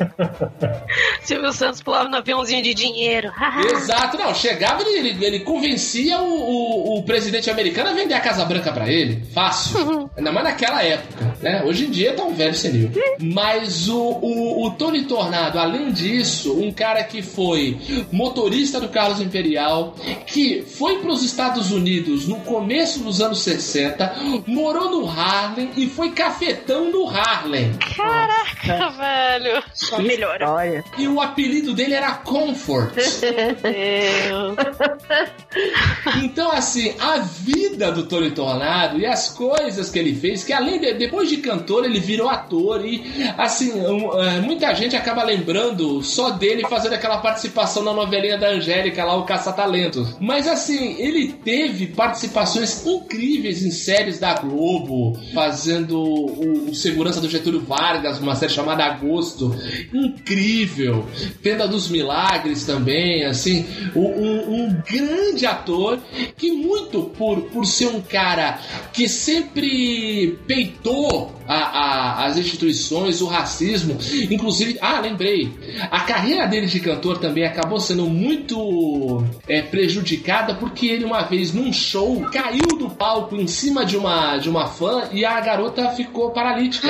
Silvio Santos pulava no aviãozinho de dinheiro. Exato, não. Chegava e ele, ele convencia o, o- o presidente americano a vender a Casa Branca pra ele. Fácil. Ainda mais naquela época, né? Hoje em dia tá um velho senil. Mas o, o, o Tony Tornado, além disso, um cara que foi motorista do Carlos Imperial, que foi pros Estados Unidos no começo dos anos 60, morou no Harlem e foi cafetão do Harlem. Caraca, velho. Só melhora. Olha. E o apelido dele era Comfort. Então, assim, a vida do Tony Tornado e as coisas que ele fez, que além de, depois de cantor, ele virou ator e, assim, é, muita gente acaba lembrando só dele fazendo aquela participação na novelinha da Angélica lá, o Caça-Talentos. Mas, assim, ele teve participações incríveis em séries da Globo, fazendo o, o segurança do Getúlio Vargas, uma série chamada Agosto. Incrível. Tenda dos Milagres também, assim, um, um- grande ator que muito por, por ser um cara que sempre peitou a- a- as instituições, o racismo, inclusive, ah, lembrei, a carreira dele de cantor também acabou sendo muito é, prejudicada porque ele uma vez num show caiu do palco em cima de uma, de uma fã e a garota ficou paralítica.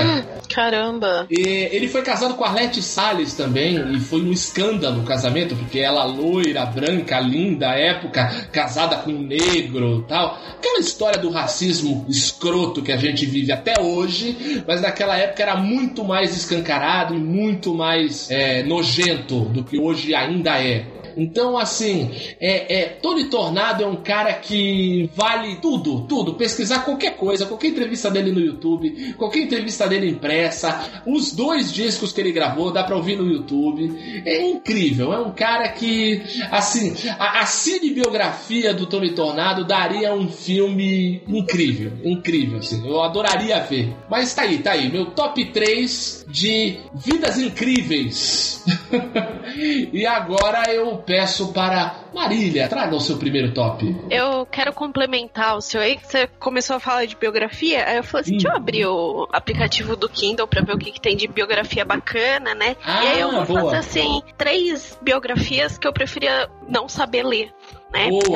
Caramba. E ele foi casado com a Arlete Salles também, e foi um escândalo o casamento, porque ela loira, branca, linda, época, casada com um negro tal. Aquela história do racismo escroto que a gente vive até hoje, mas naquela época era muito mais escancarado e muito mais é, nojento do que hoje ainda é. Então, assim, é, é, Tony Tornado é um cara que vale tudo, tudo. Pesquisar qualquer coisa, qualquer entrevista dele no YouTube, qualquer entrevista dele impressa, os dois discos que ele gravou, dá pra ouvir no YouTube. É incrível, é um cara que, assim, a, a cinebiografia do Tony Tornado daria um filme incrível, incrível, assim. Eu adoraria ver. Mas tá aí, tá aí, meu top 3 de vidas incríveis. e agora eu peço para Marília, traga o seu primeiro top. Eu quero complementar o seu aí, que você começou a falar de biografia. Aí eu falei assim: Hum. deixa eu abrir o aplicativo do Kindle pra ver o que, que tem de biografia bacana, né? Ah, e aí eu vou boa. fazer assim: três biografias que eu preferia não saber ler. Né? Boa!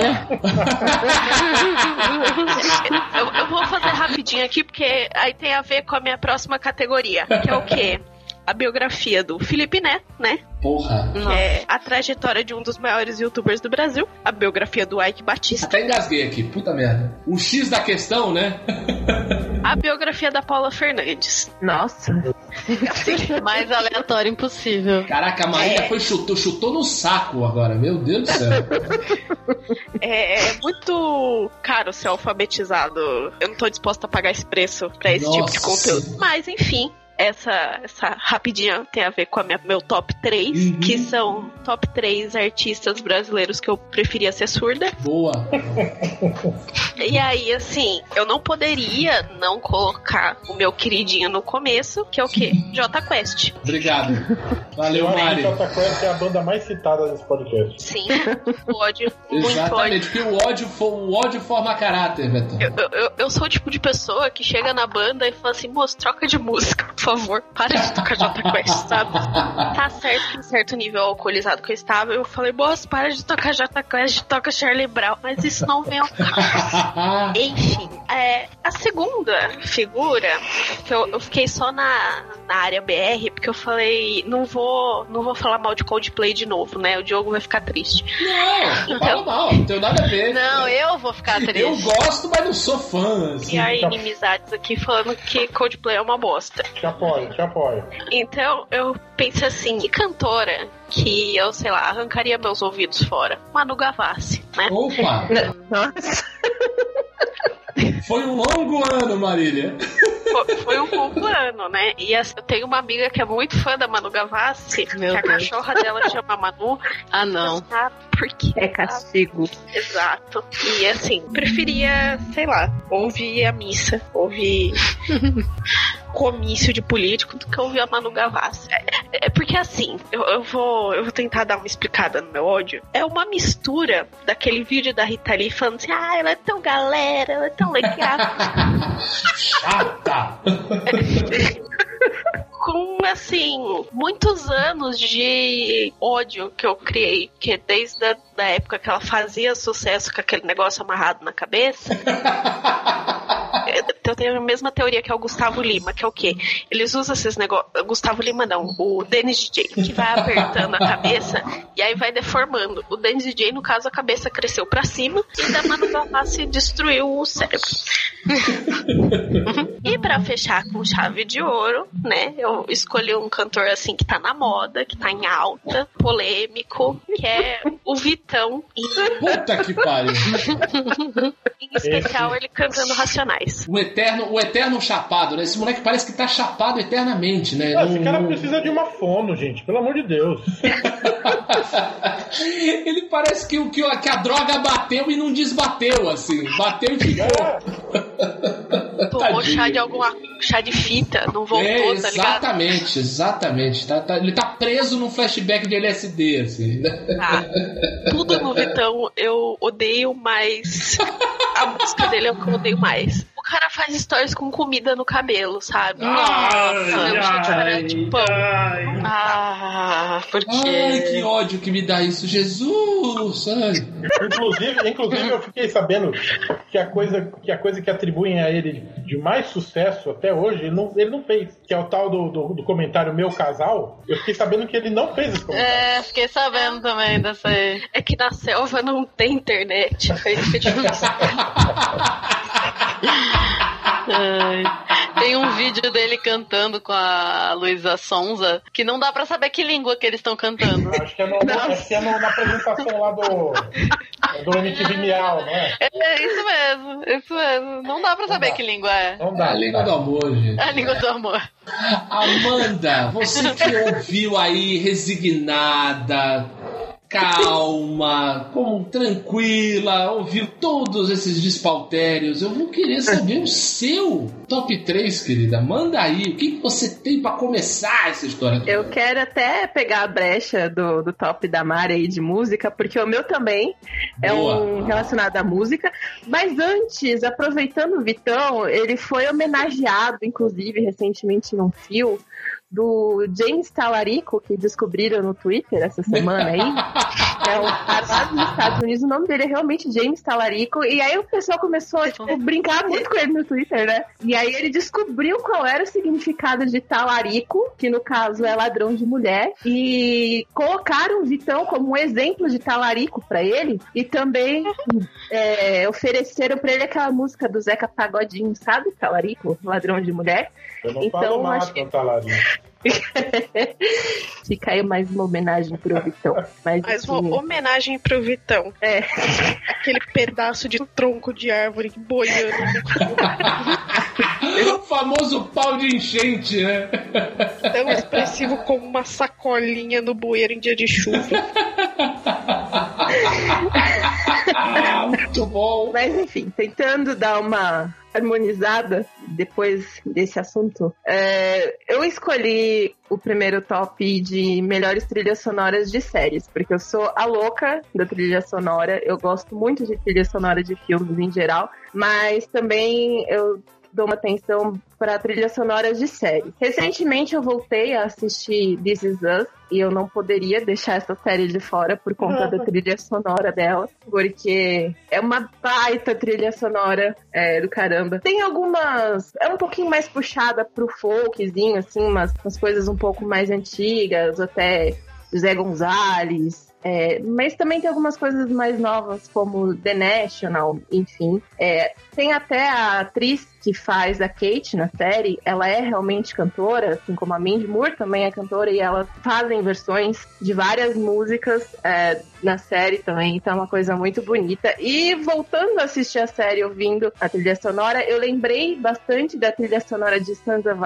eu, eu vou fazer rapidinho aqui, porque aí tem a ver com a minha próxima categoria, que é o quê? A biografia do Felipe Neto, né? Porra! É a trajetória de um dos maiores youtubers do Brasil. A biografia do Ike Batista. Até engasguei aqui, puta merda. O X da questão, né? A biografia da Paula Fernandes. Nossa. Mais aleatório impossível. Caraca, a Marília É. foi chutou, chutou no saco agora, meu Deus do céu. É, é muito caro ser alfabetizado. Eu não tô disposta a pagar esse preço pra esse tipo de Nossa. conteúdo. Mas, enfim. Essa, essa rapidinha tem a ver com a minha, meu top 3, Uhum. que são top 3 artistas brasileiros que eu preferia ser surda. Boa. E aí, assim, eu não poderia não colocar o meu queridinho no começo, que é o quê? J Quest. Obrigado. Valeu, Eu acho que Mari. Jota Quest é a banda mais citada nesse podcast. Sim, ódio. Muito ódio. Exatamente, porque o ódio, o ódio forma caráter, Betão. Eu, eu, eu sou o tipo de pessoa que chega na banda e fala assim, moço, troca de música, favor. Para de tocar Jota Quest, sabe? Tá certo que em certo nível alcoolizado que eu estava, eu falei, moço, para de tocar Jota Quest, toca Charlie Brown. Mas isso não vem ao caso. Enfim, é, a segunda figura, que eu, eu fiquei só na, na área BR, porque eu falei, não vou, não vou falar mal de Coldplay de novo, né? O Diogo vai ficar triste. Não, fala mal, não tem nada a ver. Não, eu vou ficar triste. Eu gosto, mas não sou fã. assim. E aí, inimizades aqui falando que Coldplay é uma bosta. Te apoio, te apoio. Então eu pensei assim, que cantora que eu, sei lá, arrancaria meus ouvidos fora? Manu Gavassi, né? Opa, Nossa. foi um longo ano, Marília. Foi, foi um longo ano, né? E assim, eu tenho uma amiga que é muito fã da Manu Gavassi, Meu que a Deus. cachorra dela chama Manu. Ah, não. Por quê? É castigo. Exato. E assim, preferia, sei lá, ouvir a missa, ouvir comício de político do que ouvir a Manu Gavassi. É, é porque assim, eu, eu vou, eu vou tentar dar uma explicada no meu ódio. É uma mistura daquele vídeo da Rita Lee falando assim, ah, ela é tão galera, ela é tão legal. Chata. com, assim, muitos anos de ódio que eu criei. Que desde a da época que ela fazia sucesso com aquele negócio amarrado na cabeça. eu tenho a mesma teoria que é o Gustavo Lima, que é o quê? Eles usam esses negócios. Gustavo Lima não, o Dennis DJ, que vai apertando a cabeça e aí vai deformando. O Dennis DJ, no caso, a cabeça cresceu pra cima e da Manu Gavassi destruiu o cérebro. E pra fechar com chave de ouro, né? Eu escolhi um cantor assim que tá na moda, que tá em alta, polêmico, que é o Vitão. Puta que pariu. em especial ele cantando Racionais. O eterno, o eterno chapado, né? Esse moleque parece que tá chapado eternamente, né? Ah, esse Não- cara não- precisa de uma fono, gente. Pelo amor de Deus. Ele parece que, o- que, a- que a droga bateu e não desbateu, assim. Bateu e ficou. É, Tomou chá de alguma. chá de fita, não voltou, é, tá ligado? exatamente, exatamente. Tá- tá- ele tá preso num flashback de LSD, assim. Tá. Tudo no Vitão eu odeio, mas a música dele é o que eu odeio mais. O cara faz stories com comida no cabelo, sabe? Cabelo cheio de farinha de pão. Ah, por Ai, quê? que ódio que me dá isso, Jesus! Ai. inclusive, inclusive, eu fiquei sabendo que a, coisa, que a coisa que atribuem a ele de mais sucesso até hoje, ele não, ele não fez. Que é o tal do, do, do comentário Meu Casal. Eu fiquei sabendo que ele não fez esse comentário. É, fiquei sabendo também dessa aí. É que na selva não tem internet. Aí fica difícil. Tem um vídeo dele cantando com a Luísa Sonza que não dá pra saber que língua que eles estão cantando. Acho que é, no, acho que é no- na apresentação lá do, do MTV Miau, não é? É isso mesmo, isso mesmo. Não dá pra saber dá. que língua é. Não dá. A língua do amor, gente. A língua do amor. Amanda, você que ouviu aí resignada, calma, como tranquila, ouviu todos esses despautérios, eu vou querer saber o seu top 3, querida. Manda aí, o que que você tem pra começar essa história? Eu quero até pegar a brecha do, do top da Mari aí de música, porque o meu também é Boa. um relacionado à música. Mas antes, aproveitando o Vitão, ele foi homenageado, inclusive, recentemente num fio do James Talarico, que descobriram no Twitter essa semana aí. É um cara lá dos Estados Unidos, o nome dele é realmente James Talarico. E aí o pessoal começou a tipo, brincar muito com ele no Twitter, né? E aí ele descobriu qual era o significado de talarico, que no caso é ladrão de mulher, e colocaram o Vitão como um exemplo de talarico pra ele, e também é, ofereceram pra ele aquela música do Zeca Pagodinho, sabe? Talarico, ladrão de mulher. Eu não Então, falo nada acho que- com talarinho. Fica aí mais uma homenagem pro Vitão. Mas, assim, uma homenagem pro Vitão. É. Aquele pedaço de tronco de árvore boiando. o famoso pau de enchente, né? Tão expressivo como uma sacolinha no bueiro em dia de chuva. Ah, muito bom. Mas enfim, tentando dar uma harmonizada depois desse assunto. É, eu escolhi o primeiro top de melhores trilhas sonoras de séries, porque eu sou a louca da trilha sonora. Eu gosto muito de trilha sonora de filmes em geral, mas também eu dou uma atenção para trilhas sonoras de séries. Recentemente eu voltei a assistir This Is Us e eu não poderia deixar essa série de fora por conta da trilha sonora dela, porque é uma baita trilha sonora é, do caramba. Tem algumas. É um pouquinho mais puxada pro folkzinho, assim, umas, umas coisas um pouco mais antigas, até Zé Gonzalez, é, mas também tem algumas coisas mais novas, como The National, enfim. É, tem até a atriz que faz a Kate na série, ela é realmente cantora, assim como a Mindy Moore também é cantora, e elas fazem versões de várias músicas é, na série também, então é uma coisa muito bonita. E voltando a assistir a série, ouvindo a trilha sonora, eu lembrei bastante da trilha sonora de Sons of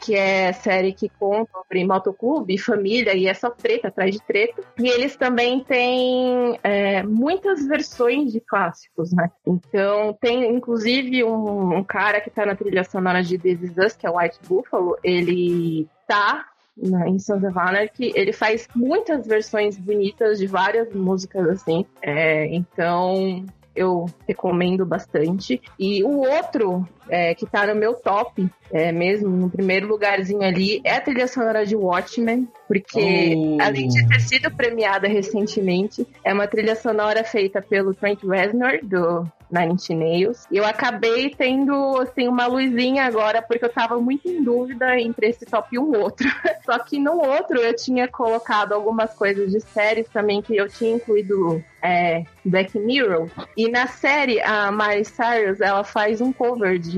que é série que conta sobre motoclube, família, e é só treta atrás de treta. E eles também têm é, muitas versões de clássicos, né? Então tem inclusive um, um cara que tá na trilha sonora de This Is Us, que é o White Buffalo, ele tá na, em Sons of Anarchy, ele faz muitas versões bonitas de várias músicas assim. É, então eu recomendo bastante. E o outro é, que tá no meu top, é, mesmo, no primeiro lugarzinho ali, é a trilha sonora de Watchmen, porque Oh. além de ter sido premiada recentemente, é uma trilha sonora feita pelo Trent Reznor, do Nine Inch Nails. E eu acabei tendo, assim, uma luzinha agora, porque eu tava muito em dúvida entre esse top e um outro. Só que no outro eu tinha colocado algumas coisas de séries também que eu tinha incluído é, Black Mirror. E na série, a Miley Cyrus, ela faz um cover de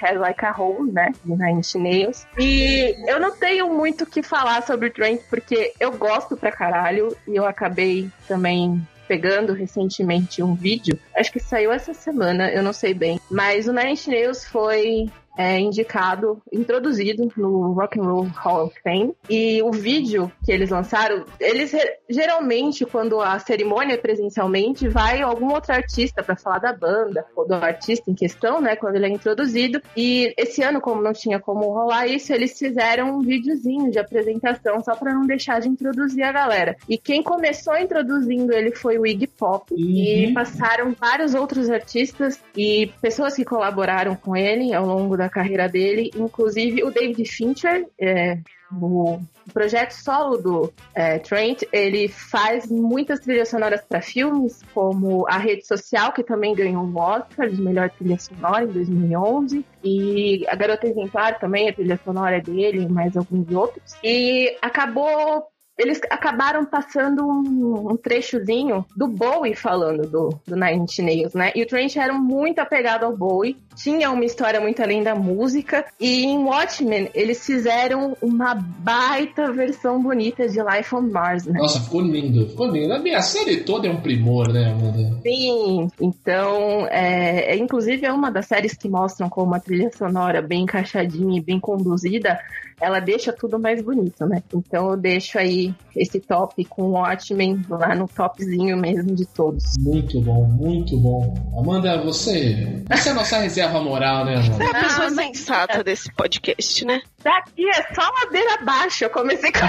Head Like a Hole, né? De Nine Inch Nails. E eu não tenho muito o que falar sobre o Trent, porque eu gosto pra caralho. E eu acabei também pegando recentemente um vídeo. Acho que saiu essa semana, eu não sei bem. Mas o Nine Inch Nails foi é, indicado, introduzido no Rock and Roll Hall of Fame. E o vídeo que eles lançaram, eles geralmente, quando a cerimônia é presencialmente, vai algum outro artista para falar da banda, ou do artista em questão, né, quando ele é introduzido. E esse ano, como não tinha como rolar isso, eles fizeram um videozinho de apresentação só para não deixar de introduzir a galera. E quem começou introduzindo ele foi o Iggy Pop. E Uhum. passaram vários outros artistas e pessoas que colaboraram com ele ao longo da carreira dele, inclusive o David Fincher, é, o projeto solo do é, Trent, ele faz muitas trilhas sonoras para filmes, como A Rede Social, que também ganhou um Oscar de melhor trilha sonora em 2011, e A Garota Exemplar também, a trilha sonora é dele, mais alguns outros. E acabou eles acabaram passando um, um trechozinho do Bowie falando do, do Nine Inch Nails, né? E o Trent era muito apegado ao Bowie, tinha uma história muito além da música, e em Watchmen eles fizeram uma baita versão bonita de Life on Mars, né? Nossa, ficou lindo, ficou lindo. A série toda é um primor, né, Amanda? Sim, então, é, é, inclusive é uma das séries que mostram como uma trilha sonora bem encaixadinha e bem conduzida, ela deixa tudo mais bonito, né? Então eu deixo aí esse top com o Watchmen lá no topzinho mesmo de todos. Muito bom, muito bom. Amanda, você. Você é a nossa reserva moral, né, Amanda? É a pessoa Ah, sensata desse podcast, né? Daqui é só ladeira abaixo, eu comecei com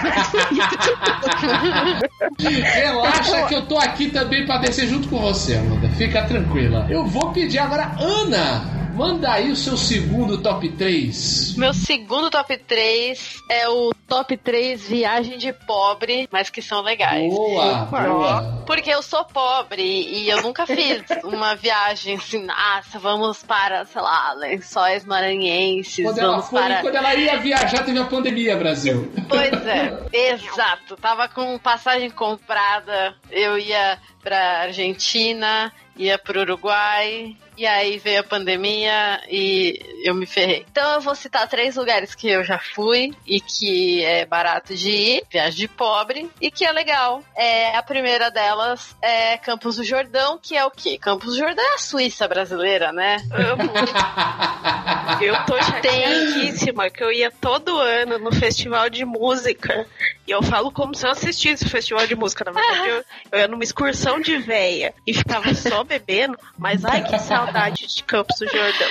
Relaxa que eu tô aqui também pra descer junto com você, Amanda. Fica tranquila. Eu vou pedir agora, Ana, manda aí o seu segundo top 3. Meu segundo top 3 é o top 3 viagem de pobre, mas que são legais. Boa, boa. Porque eu sou pobre e eu nunca fiz uma viagem assim, nossa, vamos para, sei lá, lençóis maranhenses, Quando ela, vamos foi, para. quando ela ia viajar, teve a pandemia, Brasil. Pois é, exato. Tava com passagem comprada, eu ia pra Argentina, ia pro Uruguai, e aí veio a pandemia e eu me ferrei. Então eu vou citar três lugares que eu já fui e que é barato de ir, viagem de pobre, e que é legal. É, a primeira delas é Campos do Jordão, que é o quê? Campos do Jordão é a Suíça brasileira, né? Amo. Eu tô chateadíssima que eu ia todo ano no festival de música. E eu falo como se eu assistisse o festival de música. Na verdade, eu, eu ia numa excursão de véia e ficava só bebendo. Mas ai, que saudade de Campos do Jordão.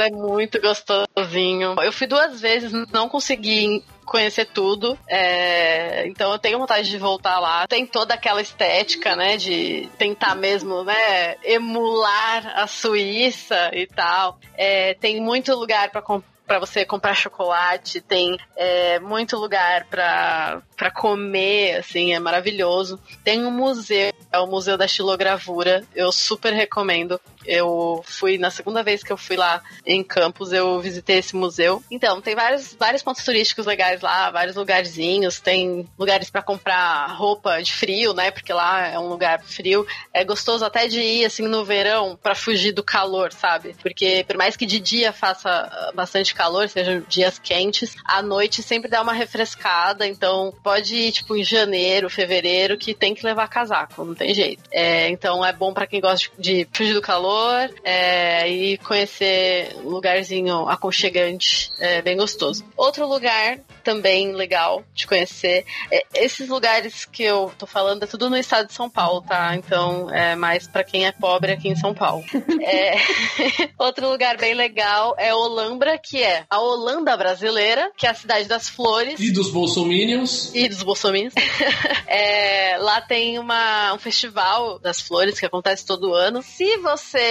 É muito gostosinho. Eu fui duas vezes, não consegui conhecer tudo. É, então eu tenho vontade de voltar lá. Tem toda aquela estética, né? De tentar mesmo, né? Emular a Suíça e tal. É, tem muito lugar para para você comprar chocolate, tem é, muito lugar para comer, assim, é maravilhoso. Tem um museu, é o Museu da Xilogravura, eu super recomendo. Eu fui, na segunda vez que eu fui lá em Campos, eu visitei esse museu. Então, tem vários, vários pontos turísticos legais lá, vários lugarzinhos, tem lugares para comprar roupa de frio, né? Porque lá é um lugar frio. É gostoso até de ir, assim, no verão para fugir do calor, sabe? Porque por mais que de dia faça bastante calor, sejam dias quentes, à noite sempre dá uma refrescada, então pode ir, tipo, em janeiro, fevereiro, que tem que levar casaco, não tem jeito. É, então é bom para quem gosta de fugir do calor calor é, e conhecer um lugarzinho aconchegante, é, bem gostoso. Outro lugar também legal de conhecer, é, esses lugares que eu tô falando é tudo no estado de São Paulo, tá? Então é mais para quem é pobre aqui em São Paulo. É, outro lugar bem legal é Olambra, que é a Holanda brasileira, que é a cidade das flores. E dos bolsominions. E dos bolsominions. é, lá tem uma, um festival das flores que acontece todo ano. Se você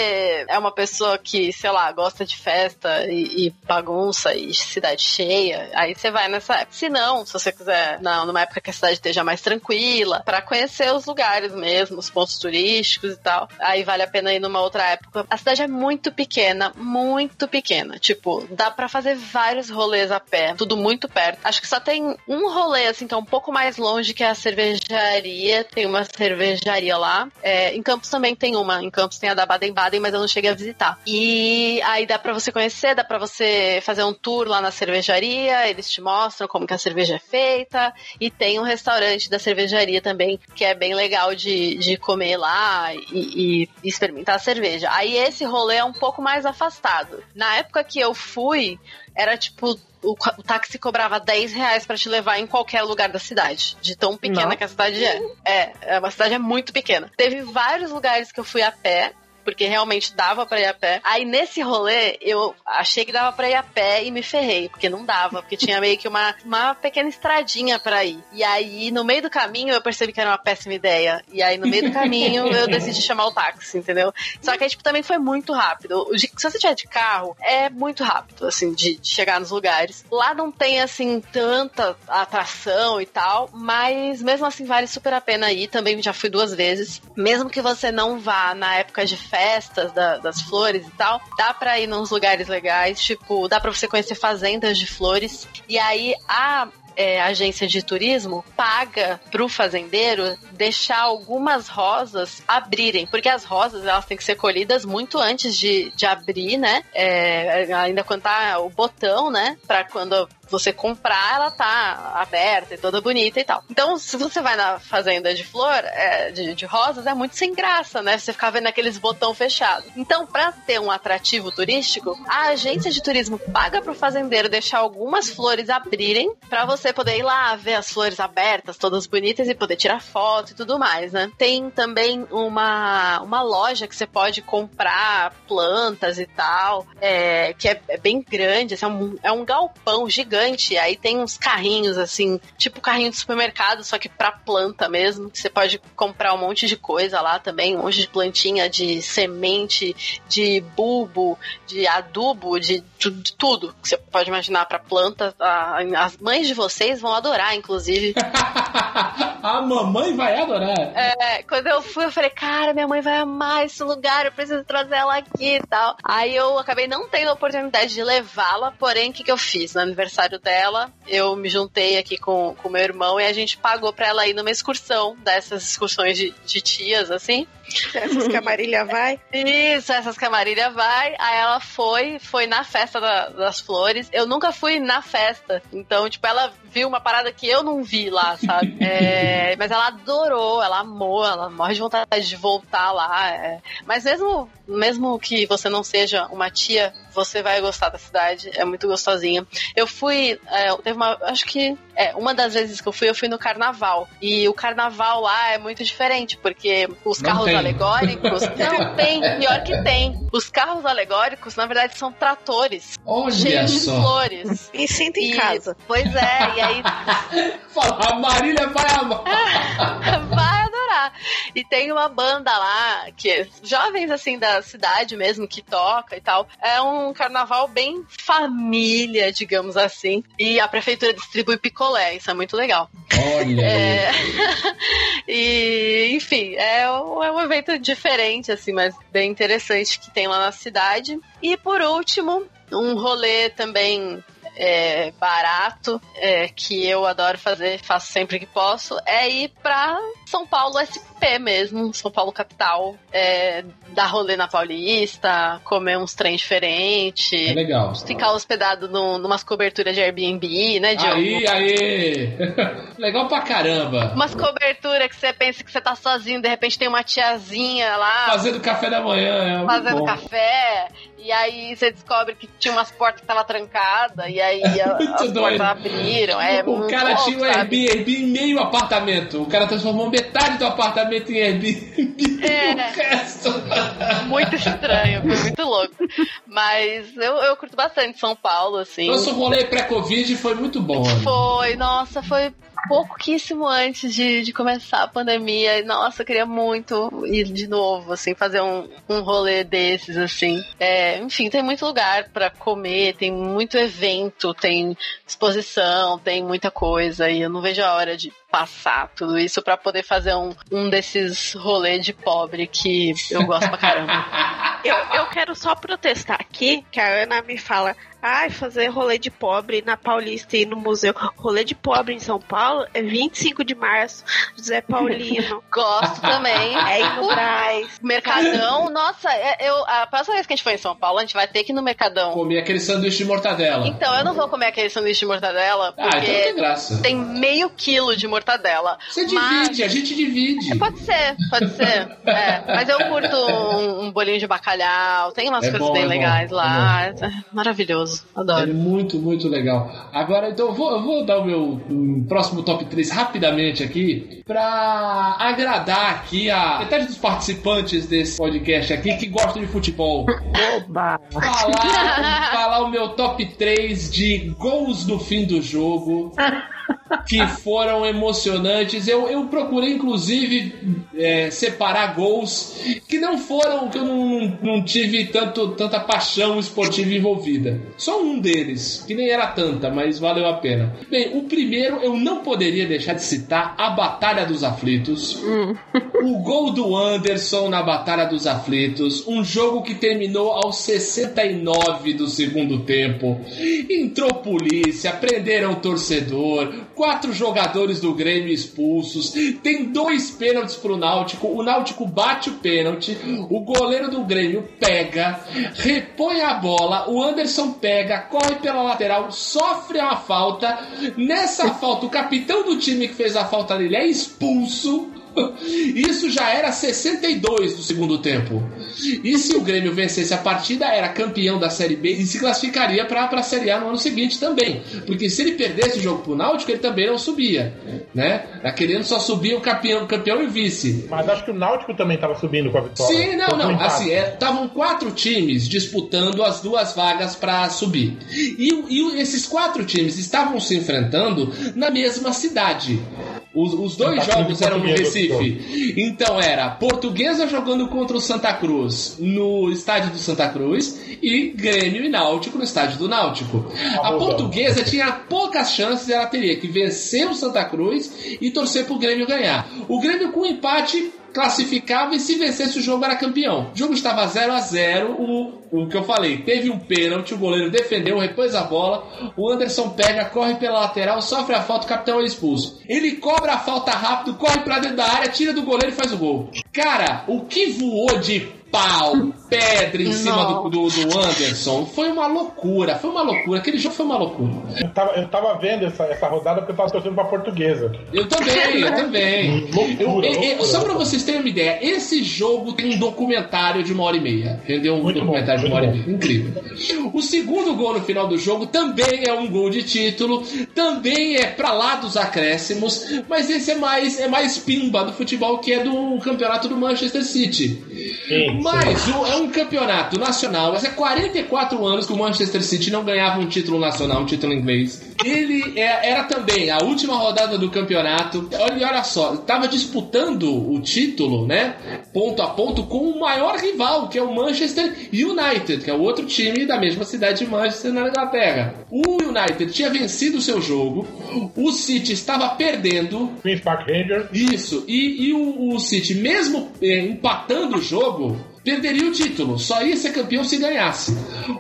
é uma pessoa que, sei lá, gosta de festa e, e bagunça e cidade cheia, aí você vai nessa época. Se não, se você quiser, não, numa época que a cidade esteja mais tranquila, para conhecer os lugares mesmo, os pontos turísticos e tal, aí vale a pena ir numa outra época. A cidade é muito pequena, muito pequena. Tipo, dá para fazer vários rolês a pé, tudo muito perto. Acho que só tem um rolê, assim, que é um pouco mais longe, que é a cervejaria. Tem uma cervejaria lá. É, em Campos também tem uma. Em Campos tem a da Baden Baden, mas eu não cheguei a visitar. E aí dá para você conhecer, dá para você fazer um tour lá na cervejaria, eles te mostram como que a cerveja é feita, e tem um restaurante da cervejaria também, que é bem legal de, de comer lá e, e experimentar a cerveja. Aí esse rolê é um pouco mais afastado. Na época que eu fui, era tipo o, o, táxi cobrava 10 reais pra te levar em qualquer lugar da cidade. De tão pequena Não. que a cidade é. É, é uma cidade é muito pequena. Teve vários lugares que eu fui a pé porque realmente dava para ir a pé. Aí nesse rolê, eu achei que dava para ir a pé e me ferrei, porque não dava, porque tinha meio que uma, uma pequena estradinha para ir. E aí, no meio do caminho, eu percebi que era uma péssima ideia. E aí, no meio do caminho, eu decidi chamar o táxi, entendeu? Só que aí, tipo, também foi muito rápido. Se você tiver de carro, é muito rápido, assim, de, de chegar nos lugares. Lá não tem, assim, tanta atração e tal, mas mesmo assim vale super a pena ir. Também já fui duas vezes. Mesmo que você não vá na época de festas da, das flores e tal, dá pra ir nos lugares legais, tipo, dá pra você conhecer fazendas de flores. E aí a é, agência de turismo paga pro fazendeiro deixar algumas rosas abrirem, porque as rosas elas têm que ser colhidas muito antes de, de abrir, né? É, ainda quando tá o botão, né? Pra quando você comprar, ela tá aberta e toda bonita e tal. Então, se você vai na fazenda de flor, é, de, de, rosas, é muito sem graça, né? Você ficar vendo aqueles botão fechados. Então, para ter um atrativo turístico, a agência de turismo paga pro fazendeiro deixar algumas flores abrirem para você poder ir lá ver as flores abertas, todas bonitas e poder tirar foto e tudo mais, né? Tem também uma, uma loja que você pode comprar plantas e tal, é, que é, é bem grande, assim, é, um, é um galpão gigante gigante. Aí tem uns carrinhos, assim, tipo carrinho de supermercado, só que pra planta mesmo. Você pode comprar um monte de coisa lá também, um monte de plantinha, de semente, de bulbo, de adubo, de, de, de tudo que você pode imaginar pra planta. as mães de vocês vão adorar, inclusive. A mamãe vai adorar. É, quando eu fui, eu falei, cara, minha mãe vai amar esse lugar, eu preciso trazer ela aqui e tal. Aí eu acabei não tendo a oportunidade de levá-la, porém, o que, que eu fiz? No aniversário aniversário dela, eu me juntei aqui com o meu irmão e a gente pagou pra ela ir numa excursão, dessas excursões de, de tias, assim. Essas que a Marília vai? Isso, essas que a Marília vai. Aí ela foi, foi na festa da, das flores. Eu nunca fui na festa. Então, tipo, ela viu uma parada que eu não vi lá, sabe? É, mas ela adorou, ela amou, ela morre de vontade de voltar lá. É. Mas mesmo, mesmo que você não seja uma tia você vai gostar da cidade, é muito gostosinha. Eu fui, é, teve uma, acho que é, uma das vezes que eu fui, eu fui no carnaval. E o carnaval lá é muito diferente, porque os Não carros tem. alegóricos. Não tem, pior que tem. Os carros alegóricos, na verdade, são tratores. Olha cheios de só. flores. Me sinto em E- casa. Pois é, e aí Fala, a Marília vai amar. vai adorar. E tem uma banda lá, que é jovens assim da cidade mesmo, que toca e tal. É um carnaval bem família, digamos assim. E a prefeitura distribui picolé, isso é muito legal. Olha. É... e, enfim, é um, é um evento diferente, assim, mas bem interessante que tem lá na cidade. E por último, um rolê também é, barato, é, que eu adoro fazer, faço sempre que posso, é ir pra São Paulo SP mesmo, São Paulo capital, é, dar rolê na Paulista, comer uns trem diferentes. É legal. Ficar hospedado numas coberturas de Airbnb, né, Diogo? Aí, aí. Legal pra caramba. Umas coberturas que você pensa que você tá sozinho, de repente tem uma tiazinha lá Fazendo café da manhã é fazendo bom. café, e aí você descobre que tinha umas portas que tava trancada, e aí a- as doido. portas abriram. É o cara louco, tinha um? Airbnb em meio apartamento. O cara transformou metade do apartamento em Airbnb É. o resto. Muito estranho, foi muito louco. Mas eu, eu curto bastante São Paulo, assim. Nosso rolê pré-Covid foi muito bom. né? Foi, nossa, foi pouquíssimo antes de, de começar a pandemia. Nossa, eu queria muito ir de novo, assim, fazer um, um rolê desses, assim. É, enfim, tem muito lugar pra comer, tem muito evento, tem exposição, tem muita coisa. E eu não vejo a hora de passar tudo isso pra poder fazer um, um desses rolês de pobre que eu gosto pra caramba. Eu, eu quero só protestar aqui, que a Ana me fala, ai, fazer rolê de pobre na Paulista e no museu. Rolê de pobre em São Paulo é 25 de março, José Paulino, Gosto também. é ir no Braz. Mercadão, nossa, é- eu, a próxima vez que a gente for em São Paulo, a gente vai ter que ir no Mercadão. Comi aquele sanduíche de mortadela. Então, eu não vou comer aquele sanduíche de mortadela, ah, então não tem porque graça. tem meio quilo de mortadela. Você Mas- divide, a gente divide. Pode ser, pode ser. É, mas eu curto um, um bolinho de bacalhau, tem umas É coisas bom, bem é bom, legais é lá. É maravilhoso, É adoro. muito, muito legal. Agora, então, eu vou, eu vou dar o meu hum, próximo top 3 rapidamente aqui pra agradar aqui a metade dos participantes desse podcast aqui que gostam de futebol. Oba! Falar, falar o meu top 3 de gols no fim do jogo. Que foram emocionantes. Eu, eu procurei, inclusive, é, separar gols que não foram, que eu não, não tive tanto, tanta paixão esportiva envolvida. Só um deles, que nem era tanta, mas valeu a pena. Bem, o primeiro eu não poderia deixar de citar a Batalha dos Aflitos. O gol do Anderson na Batalha dos Aflitos, um jogo que terminou aos 69 do segundo tempo. Entrou polícia, prenderam o torcedor, quatro jogadores do Grêmio expulsos, tem dois pênaltis pro Náutico, o Náutico bate o pênalti, o goleiro do Grêmio pega, repõe a bola, o Anderson pega, corre pela lateral, sofre uma falta. Nessa falta, o capitão do time que fez a falta dele é expulso. Isso já era 62 do segundo tempo. E se o Grêmio vencesse a partida, era campeão da Série B e se classificaria para a Série A no ano seguinte também. Porque se ele perdesse o jogo pro Náutico, ele também não subia. Né? Naquele ano só subia o campeão, campeão e o vice. Mas acho que o Náutico também tava subindo com a vitória. Sim, não, não. Assim, estavam quatro times disputando as duas vagas para subir. E, e esses quatro times estavam se enfrentando na mesma cidade. Os, os dois jogos eram no Portuguesa, Recife. Então era Portuguesa jogando contra o Santa Cruz no estádio do Santa Cruz e Grêmio e Náutico no estádio do Náutico. A. Portuguesa tinha poucas chances, ela teria que vencer o Santa Cruz e torcer pro Grêmio ganhar. O Grêmio com empate classificava e se vencesse o jogo era campeão. O jogo estava 0 a 0 o, o que eu falei, teve um pênalti, o goleiro defendeu, repôs a bola, o Anderson pega, corre pela lateral, sofre a falta, o capitão é expulso. Ele cobra a falta rápido, corre pra dentro da área, tira do goleiro e faz o gol. Cara, o que voou de pau, pedra em cima do, do, do Anderson. Foi uma loucura, foi uma loucura. Aquele jogo foi uma loucura. Eu tava, eu tava vendo essa, essa rodada porque eu tava torcendo pra portuguesa. Eu também, eu também. Loucura, Eu- eu- eu- loucura. só pra vocês terem uma ideia, esse jogo tem um documentário de uma hora e meia. Entendeu? Um Muito documentário bom, de uma hora e muito meia. Incrível. O segundo gol no final do jogo também é um gol de título, também é pra lá dos acréscimos, mas esse é mais, é mais pimba do futebol que é do campeonato do Manchester City. Sim, Mas é um campeonato nacional, mas é 44 anos que o Manchester City não ganhava um título nacional, um título inglês. Ele é- era também a última rodada do campeonato. Olha, olha só, estava disputando o título, né? Ponto a ponto com o maior rival, que é o Manchester United, que é o outro time da mesma cidade de Manchester, na Inglaterra. O United tinha vencido o seu jogo, o City estava perdendo, Queen's Park Rangers. isso, e, e o, o City, mesmo eh, empatando o jogo, perderia o título. Só ia ser campeão se ganhasse.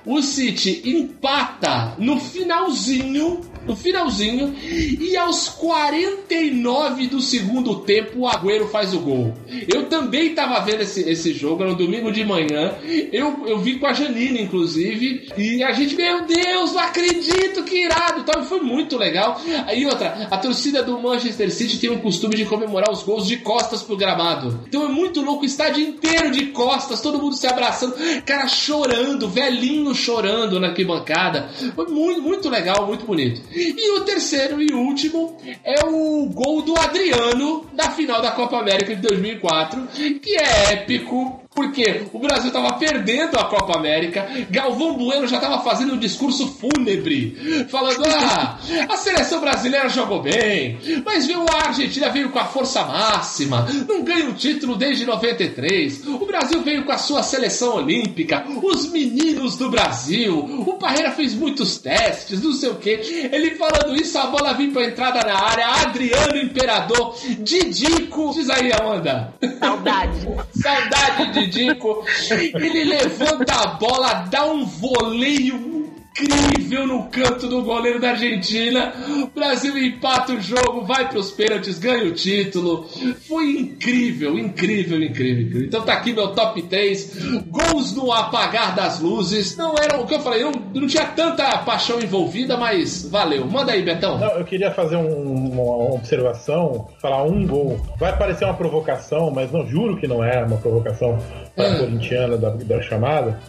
O City empata no finalzinho, no finalzinho, e aos 49 do segundo tempo o Agüero faz o gol. Eu também estava vendo esse, esse jogo, era um domingo de manhã. Eu, eu vi com a Janine, inclusive, e a gente, meu Deus, não acredito que irado. Então foi muito legal. Aí outra, a torcida do Manchester City tem um costume de comemorar os gols de costas pro gramado. Então é muito louco o estádio inteiro de costas, todo mundo se abraçando, cara chorando, velhinho chorando na arquibancada. Foi muito, muito legal, muito bonito. E o terceiro e último é o gol do Adriano da final da Copa América de 2004, que é épico. Porque o Brasil estava perdendo a Copa América, Galvão Bueno já estava fazendo um discurso fúnebre, falando: ah, a seleção brasileira jogou bem, mas veio a Argentina veio com a força máxima, não ganha um título desde 93. O Brasil veio com a sua seleção olímpica, os meninos do Brasil. O Parreira fez muitos testes, não sei o que. Ele falando isso, a bola vinha para entrada na área. Adriano Imperador, Didico, diz aí, Amanda. Saudade. Saudade Dico. Ele levanta a bola, dá um voleio incrível no canto do goleiro da Argentina. O Brasil empata o jogo, vai pros pênaltis, ganha o título. Foi incrível, incrível, incrível, incrível. Então tá aqui meu top 3. Gols no apagar das luzes. Não era o que eu falei, não, não tinha tanta paixão envolvida, mas valeu. Manda aí, Betão. Não, eu queria fazer um- uma observação, falar um gol. Vai parecer uma provocação, mas não juro que não é uma provocação para Hum. a corintiana da, da chamada.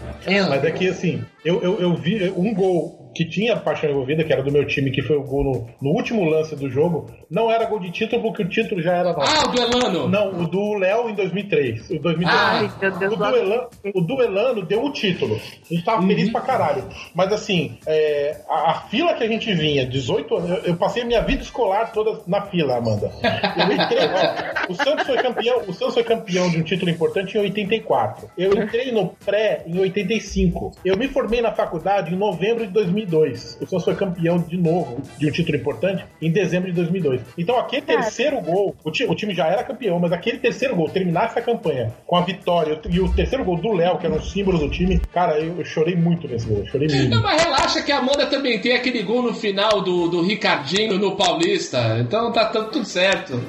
Mas é que assim, eu, eu, eu vi um gol que tinha paixão envolvida, que era do meu time, que foi o gol no, no último lance do jogo, não era gol de título, porque o título já era nosso. Ah, o do Elano. Não, o do Léo em 2003. O 2003. Ah, Ai, meu Deus O do duelano, o duelano deu o título. A gente tava Uhum. feliz pra caralho. Mas assim, é, a, a fila que a gente vinha, 18 anos, eu, eu passei a minha vida escolar toda na fila, Amanda. Eu entrei, ó, o Santos foi campeão, o Santos foi campeão de um título importante em 84. Eu entrei no pré em 85. Eu me formei na faculdade em novembro de 2002. O Santos foi campeão de novo de um título importante em dezembro de 2002. Então aquele terceiro gol, o, ti- o time já era campeão, mas aquele terceiro gol, terminar essa campanha com a vitória e o terceiro gol do Léo, que era um símbolo do time, cara, eu, eu chorei muito nesse gol, chorei Não, muito. mas relaxa que a Amanda também tem aquele gol no final do, do Ricardinho no Paulista. Então tá, tá tudo certo.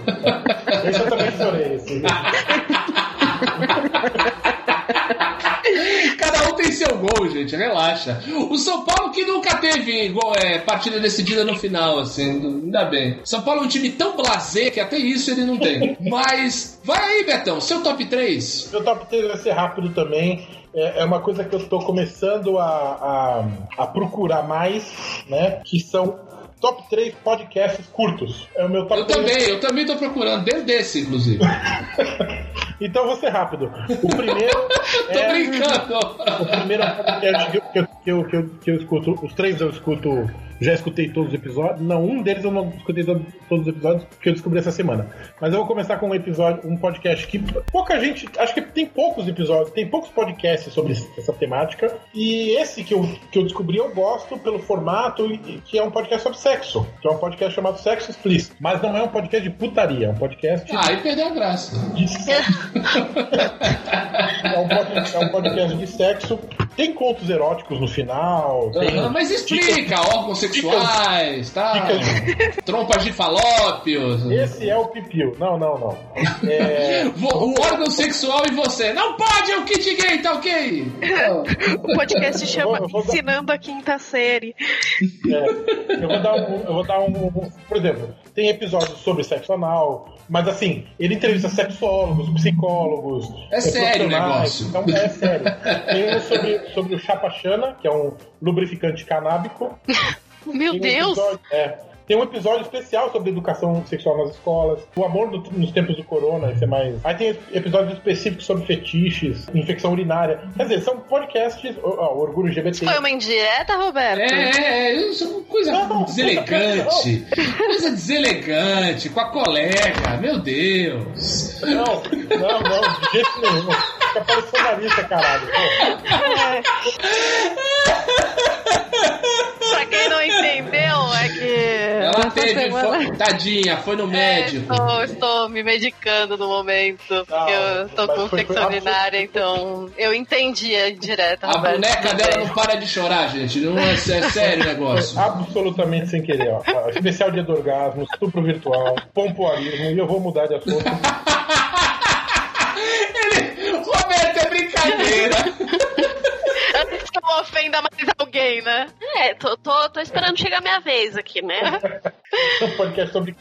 Esse eu também chorei. Esse. Cada um tem seu gol, gente. Relaxa. O São Paulo que nunca teve gol, é, partida decidida no final, assim. Ainda bem. São Paulo é um time tão blasé que até isso ele não tem. Mas vai aí, Betão. Seu top 3. Meu top 3 vai ser rápido também. É, é uma coisa que eu estou começando a, a, a procurar mais, né? Que são top 3 podcasts curtos. É o meu top Eu 3. também, eu também tô procurando. Dentro desse, inclusive. Então vou ser rápido. O primeiro Tô é. brincando. O primeiro podcast que, eu, que, eu, que, eu, que eu escuto, os três eu escuto, já escutei todos os episódios. Não, um deles eu não escutei todo- todos os episódios, porque eu descobri essa semana. Mas eu vou começar com um episódio, um podcast que pouca gente, acho que tem poucos episódios, tem poucos podcasts sobre essa temática. E esse que eu, que eu descobri eu gosto pelo formato, e- que é um podcast sobre sexo, que é um podcast chamado Sexo Explícito. Mas não é um podcast de putaria, é um podcast Ah, aí perdeu a graça. de sexo. é, um podcast, é um podcast de sexo tem contos eróticos no final. Tem mas explica, órgãos sexuais, tá? Trompas de falópios. Esse é o pipiu. Não, não, não. É, O órgão sexual e você. Não pode, é o kit gay, tá ok? O podcast chama Eu vou dar- Ensinando a Quinta Série. é, eu vou dar um. Eu vou dar um, um- Por exemplo, tem episódios sobre sexo anal, mas assim, ele entrevista sexólogos, psicólogos. É sério o negócio. Então é sério. Tem um sobre, sobre o chapachana, que é um lubrificante canábico. Meu Tem um Deus! episódio- é. Tem um episódio especial sobre educação sexual nas escolas, o amor no- nos tempos do corona, esse é mais. Aí tem episódios específicos sobre fetiches, infecção urinária. Quer dizer, são podcasts. Ó, ó, orgulho LGBT. Foi uma indireta, Roberto? É, é, isso uma coisa Não, não, deselegante. Coisa deselegante, com a colega, meu Deus. Não, não, não, de jeito nenhum. Fica parecendo lista, caralho. Pra quem não entendeu, é que. Ela teve, semana- foi- tadinha, foi no É, médico. estou, estou me medicando no momento, porque eu estou com infecção urinária, então eu entendi a indireta, A Roberto. boneca dela bem. não para de chorar, gente. Não é, é sério o negócio. absolutamente sem querer, ó. Especial dia do orgasmo, estupro virtual, pompoarismo, e eu vou mudar de assunto. Ele, é brincadeira. Antes que eu ofenda mais alguém, né? É, tô, tô, tô esperando chegar a minha vez aqui, né? um podcast sobre,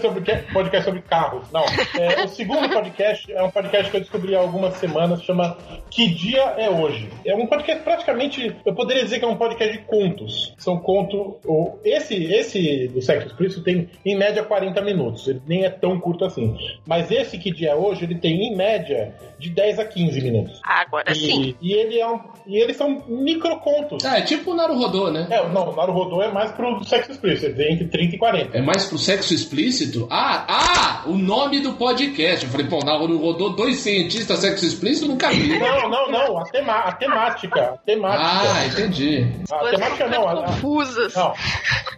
sobre que- podcast sobre carros. Não. É, o segundo podcast é um podcast que eu descobri há algumas semanas, chama Que Dia é Hoje? É um podcast praticamente, eu poderia dizer que é um podcast de contos. São contos. o- Esse, esse do Sexo Explícito tem em média 40 minutos. Ele nem é tão curto assim. Mas esse Que Dia é Hoje, ele tem em média de 10 a 15 minutos. Agora sim. E, e ele é um, e eles são microcontos. Ah, é tipo o Naruhodô, né? É, não, o Naruhodô é mais pro sexo explícito, ele tem entre 30 e 40. É mais pro sexo explícito? Ah, ah, o nome do podcast. Eu falei, pô, Naruhodô, dois cientistas sexo explícito, nunca vi. Não, não, não. A, tema, a temática. A temática. Ah, entendi. a temática não. A, a- confusas. não.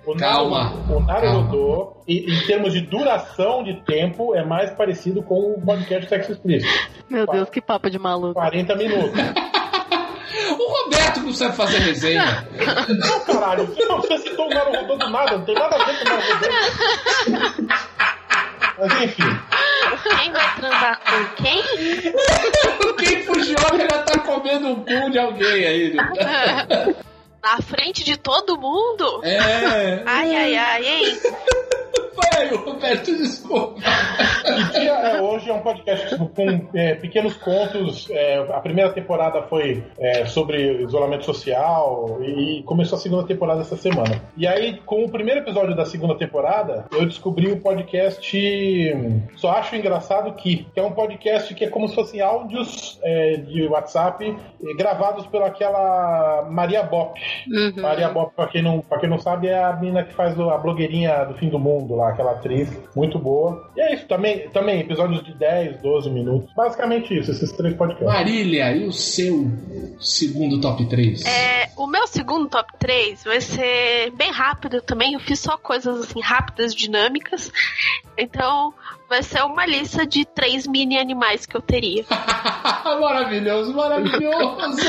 O Calma, Naru- O Naruhodô, em, em termos de duração de tempo, é mais parecido com o podcast Sexo Explícito. Meu Deus, que papo de maluco. 40 minutos. O Roberto não sabe fazer resenha. Não, caralho. Você, não, você citou o Naruhodô do nada. Não tem nada a ver com o Naruhodô. Mas enfim. Quem vai transar com quem? Quem Fujioka já tá comendo um cu de alguém aí. né? Na frente de todo mundo? É. Ai, ai, ai, hein? Vai, Roberto, desculpa. Dia Hoje é um podcast com é, pequenos contos. é, a primeira temporada foi é, sobre isolamento social e começou a segunda temporada essa semana. E aí, com o primeiro episódio da segunda temporada, eu descobri o podcast hum, Só Acho Engraçado Que, que é um podcast que é como se fossem áudios é, de WhatsApp gravados pelaquela Maria Bop. Maria Bop, pra quem, não, pra quem não sabe, é a menina que faz a blogueirinha do fim do mundo lá, aquela atriz muito boa. E é isso, também, também episódios de 10, 12 minutos. Basicamente isso, esses três podcasts. Marília, e o seu segundo top 3? É, o meu segundo top 3 vai ser bem rápido também. Eu fiz só coisas assim rápidas, dinâmicas. Então, vai ser uma lista de três mini animais que eu teria. maravilhoso, maravilhoso.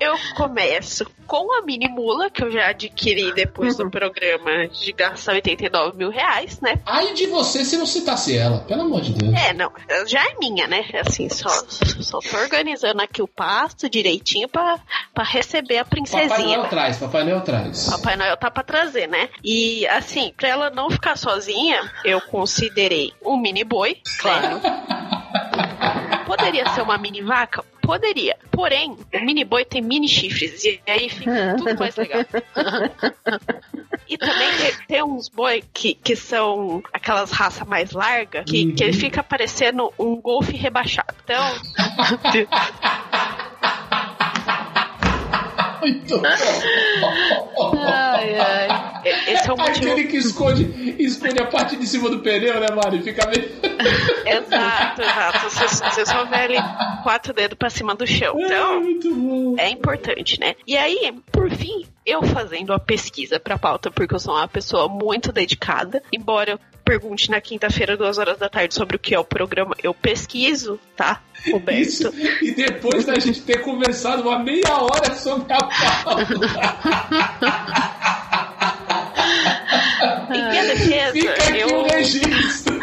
Eu começo com a mini mula, que eu já adquiri depois do programa de gastar 89 mil reais, né? Ai de você se não citasse ela, pelo amor de Deus. É, não, já é minha, né? Assim, só, só tô organizando aqui o pasto direitinho pra, pra receber a Papai princesinha. Noel traz, Papai Noel traz. Papai Noel tá pra trazer, né? E assim, pra ela não ficar sozinha, eu considerei um mini boi, claro. Poderia ser uma mini vaca? Poderia. Porém, o mini boi tem mini chifres. E aí fica tudo mais legal. E também tem, uns boi que, que são aquelas raças mais largas, que, que ele fica parecendo um golfe rebaixado. Então, Muito bom. É o motivo. Aquele que esconde, esconde a parte de cima do pneu, né, Mari? Fica meio. Exato, exato. Você, você só vê ali quatro dedos pra cima do chão. Ai, Então, bom. é importante, né? E aí, por fim, eu fazendo a pesquisa pra pauta, porque eu sou uma pessoa muito dedicada. Embora eu pergunte na quinta-feira, duas horas da tarde, sobre o que é o programa, eu pesquiso, tá? Roberto. Isso, e depois da gente ter conversado uma meia hora sobre a pauta. Em minha defesa, Fica aqui eu. o registro.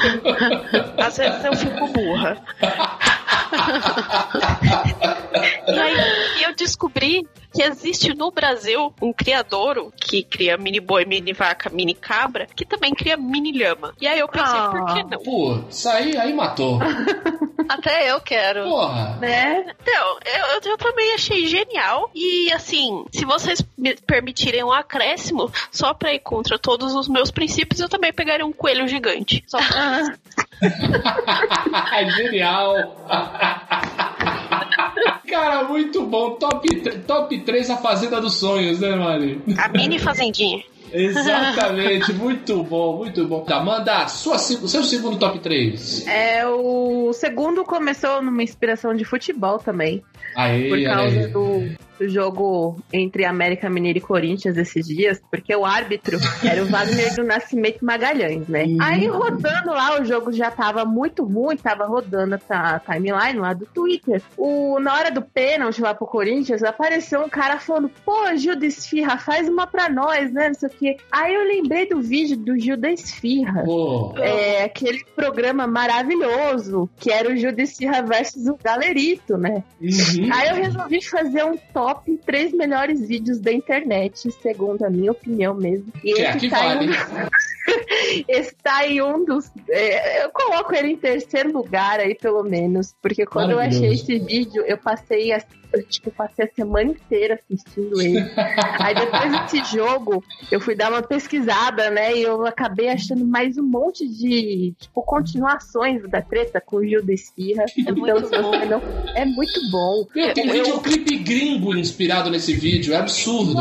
Às vezes eu fico burra. e aí eu descobri que existe no Brasil um criadouro que cria mini boi, mini vaca, mini cabra, que também cria mini lhama. E aí eu pensei, Ah. por que não? Pô, isso aí, aí matou. Até eu quero. Porra. Né? Então, eu, eu, eu também achei genial. E assim, se vocês me permitirem um acréscimo, só pra ir contra todos os meus princípios, eu também pegaria um coelho gigante. Só pra... Genial. Cara, muito bom. Top, top 3 a Fazenda dos Sonhos, né, Mari? A mini fazendinha. Exatamente, muito bom, muito bom. Tá, manda sua, seu segundo top 3. É, o segundo começou numa inspiração de futebol também. Aí, por causa aí. do, jogo entre América Mineira e Corinthians esses dias, porque o árbitro era o Wagner do Nascimento Magalhães, né? Uhum. Aí rodando lá, o jogo já tava muito ruim, tava rodando a timeline lá do Twitter. O, na hora do pênalti lá pro Corinthians, apareceu um cara falando: pô, Gil da Esfirra, faz uma pra nós, né? Não sei o quê. Aí eu lembrei do vídeo do Gil da Esfirra. Pô, É aquele programa maravilhoso que era o Gil da Esfirra versus o Galerito, né? uhum. Aí eu resolvi fazer um top três melhores vídeos da internet, segundo a minha opinião mesmo. E que é esse que tá, vale. em um, esse tá em um dos. é, eu coloco ele em terceiro lugar aí, pelo menos. Porque quando eu achei esse vídeo, eu passei a. eu, tipo, passei a semana inteira assistindo ele. Aí depois desse jogo, eu fui dar uma pesquisada, né? E eu acabei achando mais um monte de, tipo, continuações da treta com o Gil da Esfirra. então, muito você não. É muito bom. Meu, tem um Eu- videoclipe gringo inspirado nesse vídeo, é absurdo.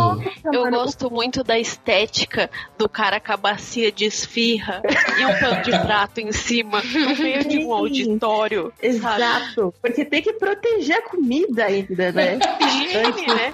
Eu Mano, gosto muito da estética do cara com a bacia de esfirra e um pano de prato em cima, no meio de um auditório. sabe? Exato. Porque tem que proteger a comida ainda, né? Higiene, né?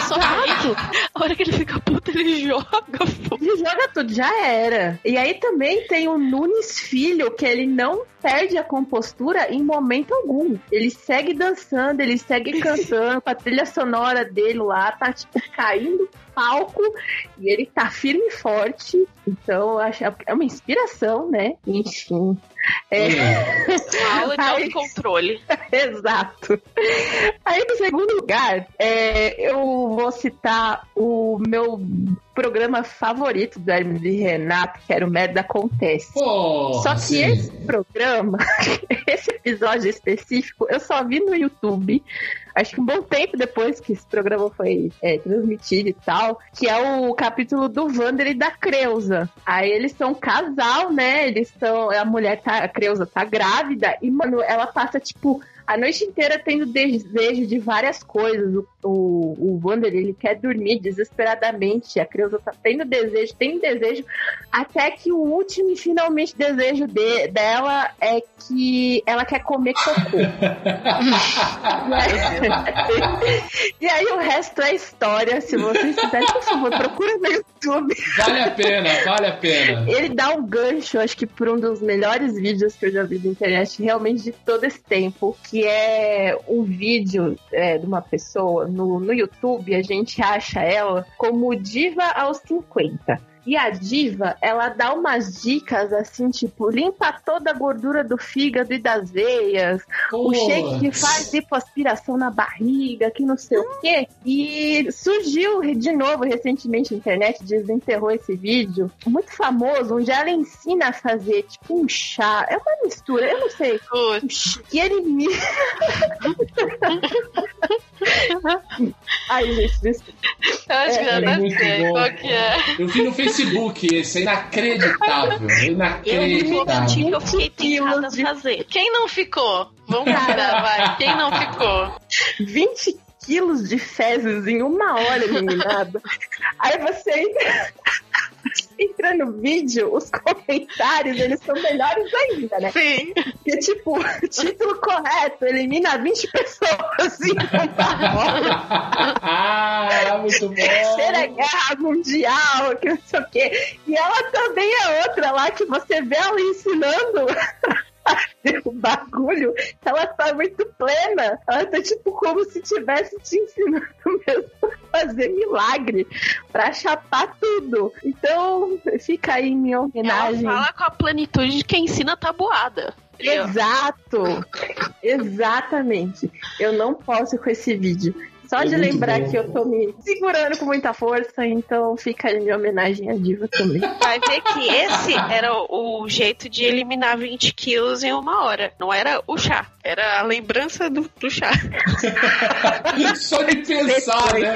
Só que aí, a hora que ele fica puto, ele joga fogo. Ele joga tudo, já era. E aí também tem o Nunes Filho, que ele não perde a compostura em momento algum. Ele segue dançando, ele segue cantando, com a trilha sonora dele lá, tá tipo caindo palco e ele tá firme e forte. Então, eu acho é uma inspiração, né? Enfim. É, Uma aula de autocontrole. Exato. Aí, no segundo lugar, é, eu vou citar o meu programa favorito do Hermes e Renato, que era o Merda Acontece. Pô, Só que sim. esse programa, esse episódio específico, eu só vi no YouTube. Acho que um bom tempo depois que esse programa foi é, transmitido e tal, que é o capítulo do Wander e da Creuza. Aí eles são um casal, né? Eles são. A mulher tá. A Creuza tá grávida e, mano, ela passa, tipo, a noite inteira tendo desejo de várias coisas. O, o, o Wander, ele quer dormir desesperadamente. A Creuza tá tendo desejo, tem desejo, até que o último e finalmente desejo de, dela é que ela quer comer cocô. e aí o resto é história. Se vocês quiserem, por favor, procura no YouTube. Vale a pena, vale a pena. Ele dá um gancho, acho que por um dos melhores vídeos que eu já vi na internet, realmente de todo esse tempo, que é um vídeo é, de uma pessoa no, no YouTube, a gente acha ela como diva aos 50. E a diva, ela dá umas dicas assim, tipo, limpa toda a gordura do fígado e das veias, o shake que faz lipoaspiração na barriga, que não sei o quê. E surgiu de novo recentemente na internet, desenterrou esse vídeo, muito famoso, onde ela ensina a fazer tipo um chá. É uma mistura, eu não sei. Putz, E ele me. Ai, gente, desculpa. Eu acho que É, eu é até muito sei bom. qual que é. Eu vi no Facebook esse, é inacreditável. um Inacreditável. eu fiquei tentada a de- fazer. Quem não ficou? Vamos combinar, vai. Quem não ficou? 20 quilos de fezes em uma hora eliminada. Aí você entra. entra no vídeo, os comentários, eles são melhores ainda, né? Sim. Porque, tipo, título correto, elimina 20 pessoas em uma ah, muito bom. Terceira Guerra Mundial, que não sei o quê. E ela também é outra lá que você vê ela ensinando o bagulho. Ela tá muito plena. Ela tá tipo como se tivesse te ensinando mesmo fazer milagre pra chapar tudo. Então, fica aí minha Ela homenagem. fala com a plenitude de quem ensina tabuada. Exato! Exatamente. Eu não posso com esse vídeo. Só É de lembrar bom. que eu tô me segurando com muita força, então fica aí minha homenagem à diva também. Vai ver que esse era o, o jeito de eliminar 20 quilos em uma hora. Não era o chá, era a lembrança do, do chá. Só de pensar, né?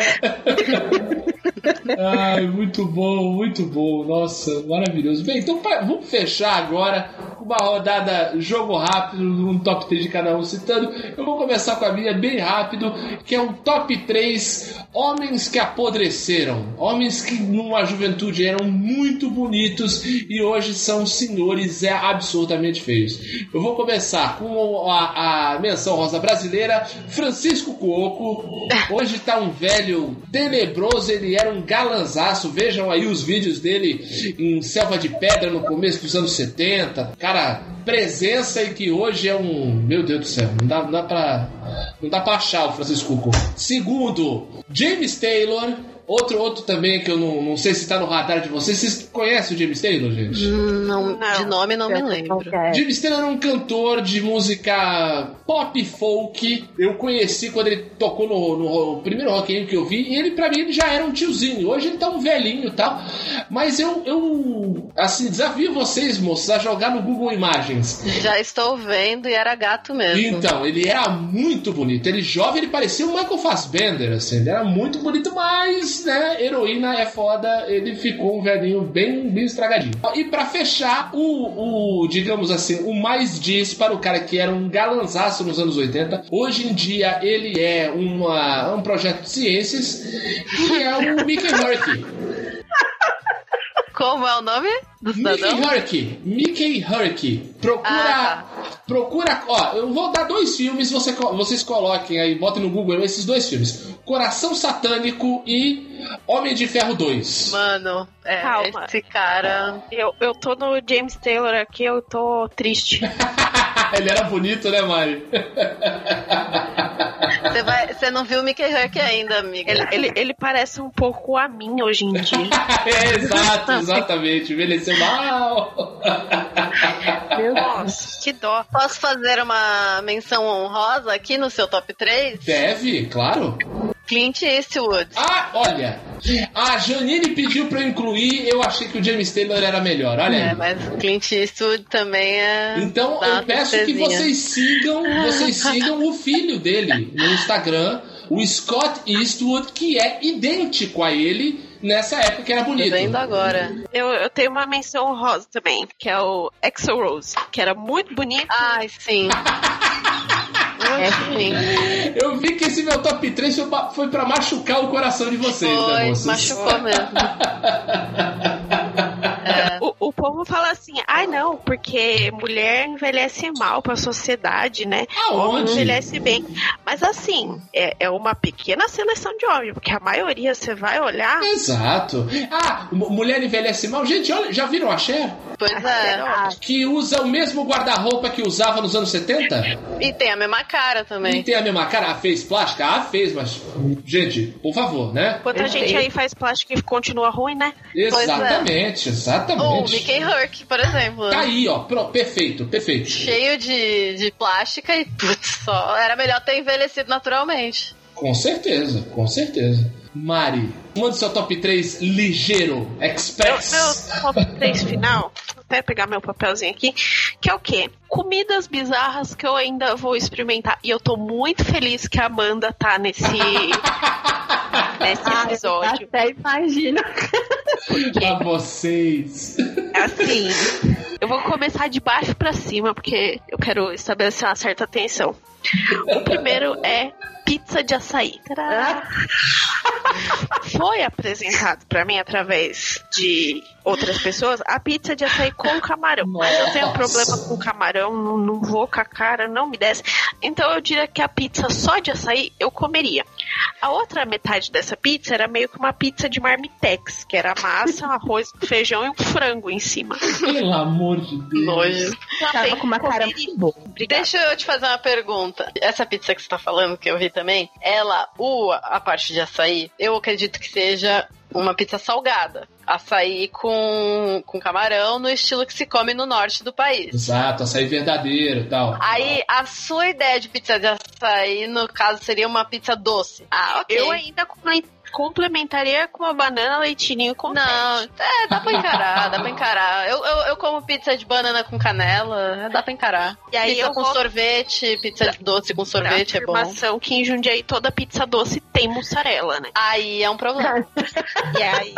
Ai, muito bom, muito bom. Nossa, maravilhoso. Bem, então pra- vamos fechar agora uma rodada jogo rápido, um top 3 de cada um citando. Eu vou começar com a minha bem rápido, que é um top 3 homens que apodreceram. Homens que numa juventude eram muito bonitos e hoje são senhores é, absurdamente feios. Eu vou começar com a, a menção rosa brasileira, Francisco Cuoco. Hoje tá um velho tenebroso, ele era um galanzaço. Vejam aí os vídeos dele em Selva de Pedra no começo dos anos 70. Cara, presença e que hoje é um. Meu Deus do céu, não dá, não dá pra. Não dá pra achar o Francisco Cuoco. Segundo, James Taylor. Outro, outro também que eu não, não sei se tá no radar de vocês. Vocês conhecem o James Taylor, gente? Não, Não. de nome não me lembro. É. James Taylor era um cantor de música pop folk. Eu conheci quando ele tocou no, no primeiro Rock in que eu vi. E ele, pra mim, ele já era um tiozinho. Hoje ele tá um velhinho e tal. Mas eu, eu, assim, desafio vocês, moços, a jogar no Google Imagens. Já estou vendo e era gato mesmo. Então, ele era muito bonito. Ele jovem, ele parecia o Michael Fassbender, assim. Ele era muito bonito, mas, né, heroína é foda. Ele ficou um velhinho bem, bem estragadinho. E pra fechar, o, o, digamos assim, o mais diz para o cara que era um galanzaço nos anos 80. Hoje em dia, ele é uma, um projeto de ciências, que é o Mickey Herc. Como é o nome do cidadão? Mickey Herc. Mickey Herc. Procura. Ah, Procura. Ó, eu vou dar dois filmes, você, vocês coloquem aí, botem no Google esses dois filmes: Coração Satânico e Homem de Ferro 2. Mano, é, Calma. esse cara. Eu, eu tô no James Taylor aqui, eu tô triste. Ele era bonito, né, Mari? Você, vai, você não viu o Mickey Herc ainda, amiga. Ele, ele, ele parece um pouco a mim hoje em dia. é, exato, exatamente. Envelheceu mal. Meu Nossa, que dó. Posso fazer uma menção honrosa aqui no seu top 3? Deve, claro. Clint Eastwood. Ah, olha. A Janine pediu pra eu incluir, eu achei que o James Taylor era melhor. Olha aí. É, mas o Clint Eastwood também é. Então eu peço que vocês sigam, vocês sigam o filho dele no Instagram, o Scott Eastwood, que é idêntico a ele nessa época que era bonito. vendo agora. Eu, eu tenho uma menção rosa também, que é o Exo Rose, que era muito bonito. Ai, sim. É. Eu vi que esse meu top 3 foi pra, foi pra machucar o coração de vocês, né, Foi, moças? machucou mesmo. É. O, o povo fala assim, ai não, porque mulher envelhece mal pra sociedade, né? Homem envelhece bem. Mas assim, é, é uma pequena seleção de homens, porque a maioria você vai olhar. Exato. Ah, mu- mulher envelhece mal. Gente, olha, já viram a Cher? Pois é. Que usa o mesmo guarda-roupa que usava nos anos 70? E tem a mesma cara E também. tem a mesma cara? Ah, fez plástica? Ah, fez, mas. Gente, por favor, né? Quanta gente aí faz plástico e continua ruim, né? Pois é. Exatamente, Ou o exatamente. Mickey Herc, por exemplo. Tá aí, ó. Pro- perfeito, perfeito. Cheio de, de plástica e putz, só era melhor ter envelhecido naturalmente. Com certeza, com certeza. Mari, manda seu top 3 ligeiro, Meu, express. meu top 3 final, vou até pegar meu papelzinho aqui, que é o quê? Comidas bizarras que eu ainda vou experimentar. E eu tô muito feliz que a Amanda tá nesse, nesse Ah, episódio. Até imagino. Pra vocês. Assim, eu vou começar de baixo pra cima, porque eu quero estabelecer uma certa tensão. O primeiro é pizza de açaí. Tadá! Foi apresentado pra mim através de outras pessoas a pizza de açaí com camarão. Mas eu tenho problema com camarão, não, não vou com a cara, não me desce. Então eu diria que a pizza só de açaí eu comeria. A outra metade dessa pizza era meio que uma pizza de marmitex, que era massa, arroz, feijão e um frango em cima. Pelo amor de Deus. Nojo. Tava com uma cara muito boa. Obrigada. Deixa eu te fazer uma pergunta. Essa pizza que você tá falando, que eu vi também, ela, o, a parte de açaí, eu acredito que seja uma pizza salgada. Açaí com, com camarão, no estilo que se come no norte do país. Exato, açaí verdadeiro e tal. Aí, a sua ideia de pizza de açaí, no caso, seria uma pizza doce. Ah, ok. Eu ainda com- complementaria com uma banana, leitinho com Não, é, dá pra encarar, dá pra encarar. Eu, eu, eu como pizza de banana com canela, dá pra encarar. E aí pizza eu com vou- sorvete, pizza de doce com sorvete é bom. que em Jundiaí toda pizza doce tem mussarela, né? Aí é um problema. E aí,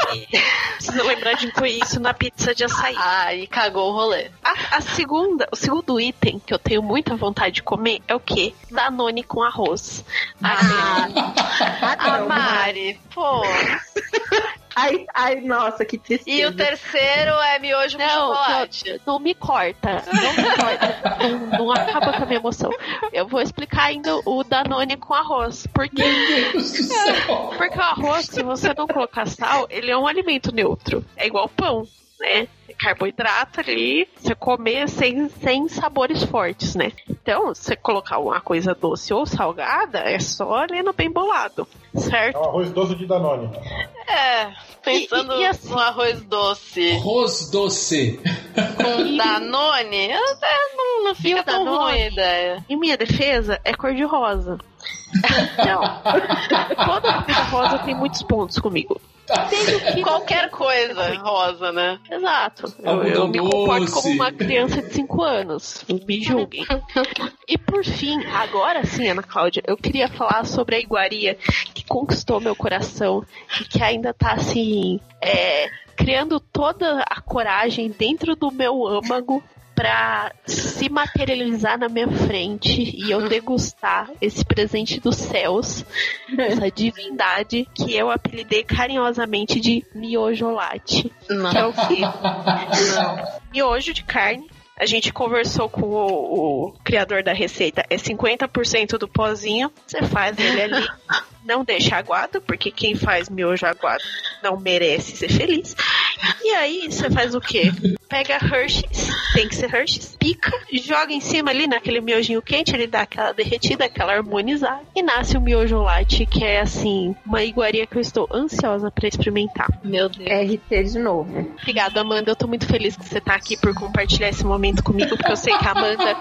precisa lembrar de incluir isso na pizza de açaí. Aí cagou o rolê. A, a segunda, o segundo item que eu tenho muita vontade de comer é o quê? Danone com arroz. Ah, Ah, não. Mari, pô. Ai, ai, nossa, que tristeza. E o terceiro é miojo com Não, chocolate. Não me corta, não me corta, não, não acaba com a minha emoção. Eu vou explicar ainda o Danone com arroz. Porque, Meu Deus do céu. porque o arroz, se você não colocar sal, ele é um alimento neutro. É igual pão, né? É carboidrato ali, você comer sem, sem sabores fortes, né? Então, se você colocar uma coisa doce ou salgada, é só ali no bem bolado, É certo? um arroz doce de Danone. É, pensando E- e- e assim- no arroz doce Arroz doce. com Danone, até não, não fica tão Danone? ruim a ideia. Em minha defesa, é cor de rosa. Então, toda comida rosa tem muitos pontos comigo. Qualquer coisa rosa, né? Exato. Eu, eu me comporto como uma criança de 5 anos. Me julguem. E por fim, agora sim, Ana Cláudia, eu queria falar sobre a iguaria que conquistou meu coração e que ainda tá assim, é, criando toda a coragem dentro do meu âmago pra se materializar na minha frente e eu degustar esse presente dos céus, essa divindade que eu apelidei carinhosamente de miojolate. Não. Que é o quê? Miojo de carne. A gente conversou com o, o criador da receita. É 50% do pozinho. Você faz ele ali. Não deixa aguado, porque quem faz miojo aguado não merece ser feliz. E aí você faz o quê? Pega Hershey's, tem que ser Hershey's, pica, joga em cima ali naquele miojinho quente, ele dá aquela derretida, aquela harmonizada, e nasce o miojo light, que é assim, uma iguaria que eu estou ansiosa pra experimentar. Meu Deus. RT de novo. Obrigada, Amanda. Eu tô muito feliz que você tá aqui por compartilhar esse momento comigo, porque eu sei que a Amanda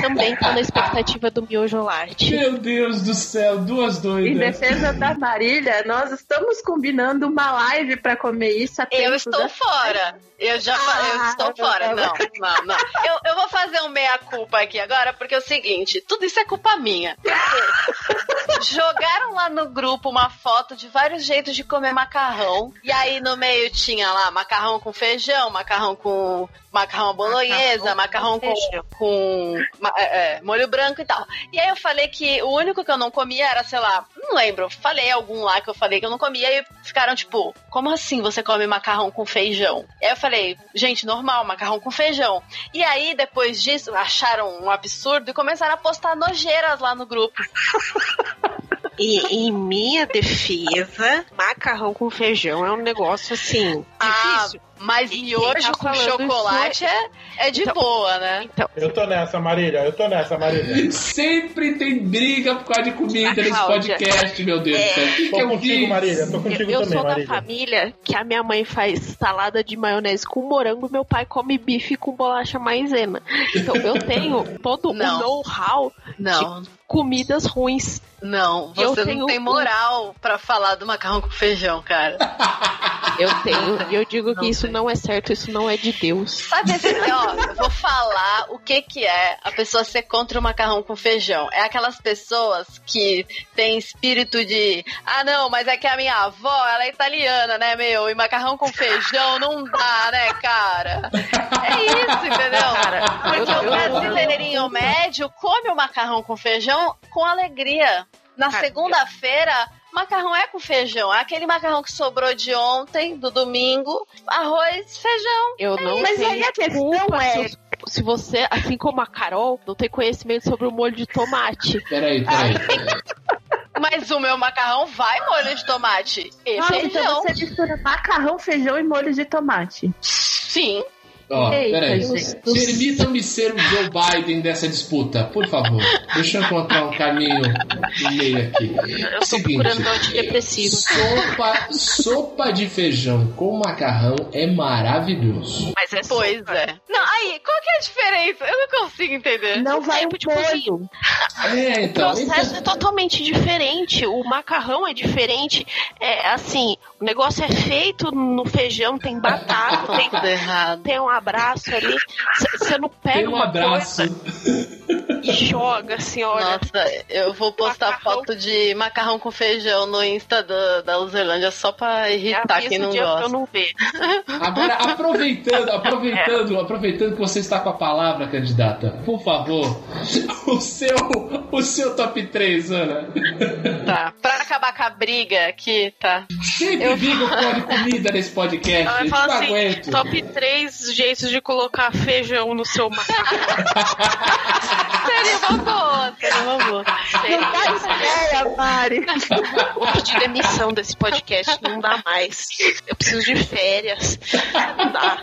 também tá na expectativa do miojo light. Meu Deus do céu, duas doidas. Defesa da Marília, nós estamos combinando uma live pra comer isso a Eu estou da- fora. Eu já fa- eu Ah, estou fora. Não, não, não. Eu, eu vou fazer um meia-culpa aqui agora, porque é o seguinte: tudo isso é culpa minha. Jogaram lá no grupo uma foto de vários jeitos de comer macarrão. E aí no meio tinha lá macarrão com feijão, macarrão com macarrão bolonhesa, macarrão, com, com ma- é, é, molho branco e tal. E aí eu falei que o único que eu não comia era, sei lá, não lembro, falei algum lá que eu falei que eu não comia e ficaram tipo, como assim você come macarrão com feijão? E aí eu falei, gente, normal, macarrão com feijão. E aí depois disso acharam um absurdo e começaram a postar nojeiras lá no grupo. E em minha defesa, macarrão com feijão é um negócio assim, Ah, difícil. Mas E miojo tá com chocolate é, é de Então- boa, né? Então, Eu tô nessa, Marília. Eu tô nessa, Marília. Sempre tem briga por causa de comida nesse Cláudia. podcast, meu Deus do céu. Que, que Tô eu contigo, fiz? Marília. Tô eu, contigo eu também, sou da Marília. família que a minha mãe faz salada de maionese com morango, meu pai come bife com bolacha maisena. Então eu tenho todo Não. o know-how Não, de comidas ruins. não, Eu você tenho não tem um- moral pra falar do macarrão com feijão, cara. Eu tenho, e eu digo que isso não é certo, isso não é de Deus. Sabe esse, ó, eu vou falar o que que é a pessoa ser contra o macarrão com feijão. É aquelas pessoas que têm espírito de, ah não, mas é que a minha avó, ela é italiana, né, meu? E macarrão com feijão não dá, né, cara? É isso, entendeu? Cara, Porque o brasileirinho médio come o macarrão com feijão com alegria. Na segunda-feira, macarrão é com feijão. Aquele macarrão que sobrou de ontem, do domingo, arroz, feijão. Eu não Mas tenho aí a questão é. se, você, assim como a Carol, não tem conhecimento sobre o molho de tomate. Peraí, peraí. Mas o meu macarrão vai molho de tomate e Nossa, feijão. então você mistura macarrão, feijão e molho de tomate. Sim. Ó, peraí. Permitam-me ser o Joe Biden dessa disputa, por favor. Deixa eu encontrar um caminho no meio aqui. Eu tô Seguinte. procurando antidepressivo. Sopa, sopa de feijão com macarrão é maravilhoso. Mas é Pois sopa. é. Não, aí, qual que é a diferença? Eu não consigo entender. Não vai o de cozinha. molho. É, O então. processo então é totalmente diferente. O macarrão é diferente. É assim, o negócio é feito no feijão, tem batata, tem, Tudo errado. tem um abraço ali. Você não pega tem um uma abraço. coisa e joga assim, olha. Nossa, eu vou postar Macarrão. foto de macarrão com feijão no Insta da, da Luzerlândia só pra irritar avisa quem não dia pra eu gosta. não ver. Agora, aproveitando, aproveitando, aproveitando que você está com a palavra, candidata, por favor, o seu, o seu top 3, Ana. Tá. Pra acabar com a briga aqui, tá. Sempre Eu- digo de comida nesse podcast, gente, falar não assim, aguento. top 3 jeitos de colocar feijão no seu macarrão. Seria uma boa, seria uma boa. Não dá ideia, Mari. Vou pedir demissão desse podcast, não dá mais. Eu preciso de férias. Não dá.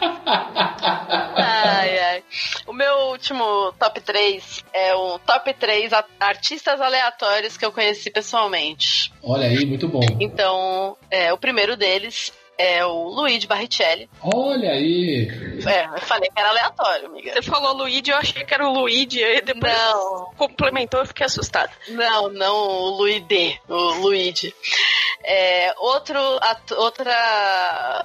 Ai, ai. O meu último top 3 é o top 3 a- artistas aleatórios que eu conheci pessoalmente. Olha aí, muito bom. Então, é, o primeiro deles é o Luigi Barrichelli. Olha aí. É, eu falei que era aleatório, amiga. Você falou Luigi, eu achei que era o Luigi, aí depois Não, complementou, eu fiquei assustada. não, não o Luigi, o Luigi. É, outro, ato- outra,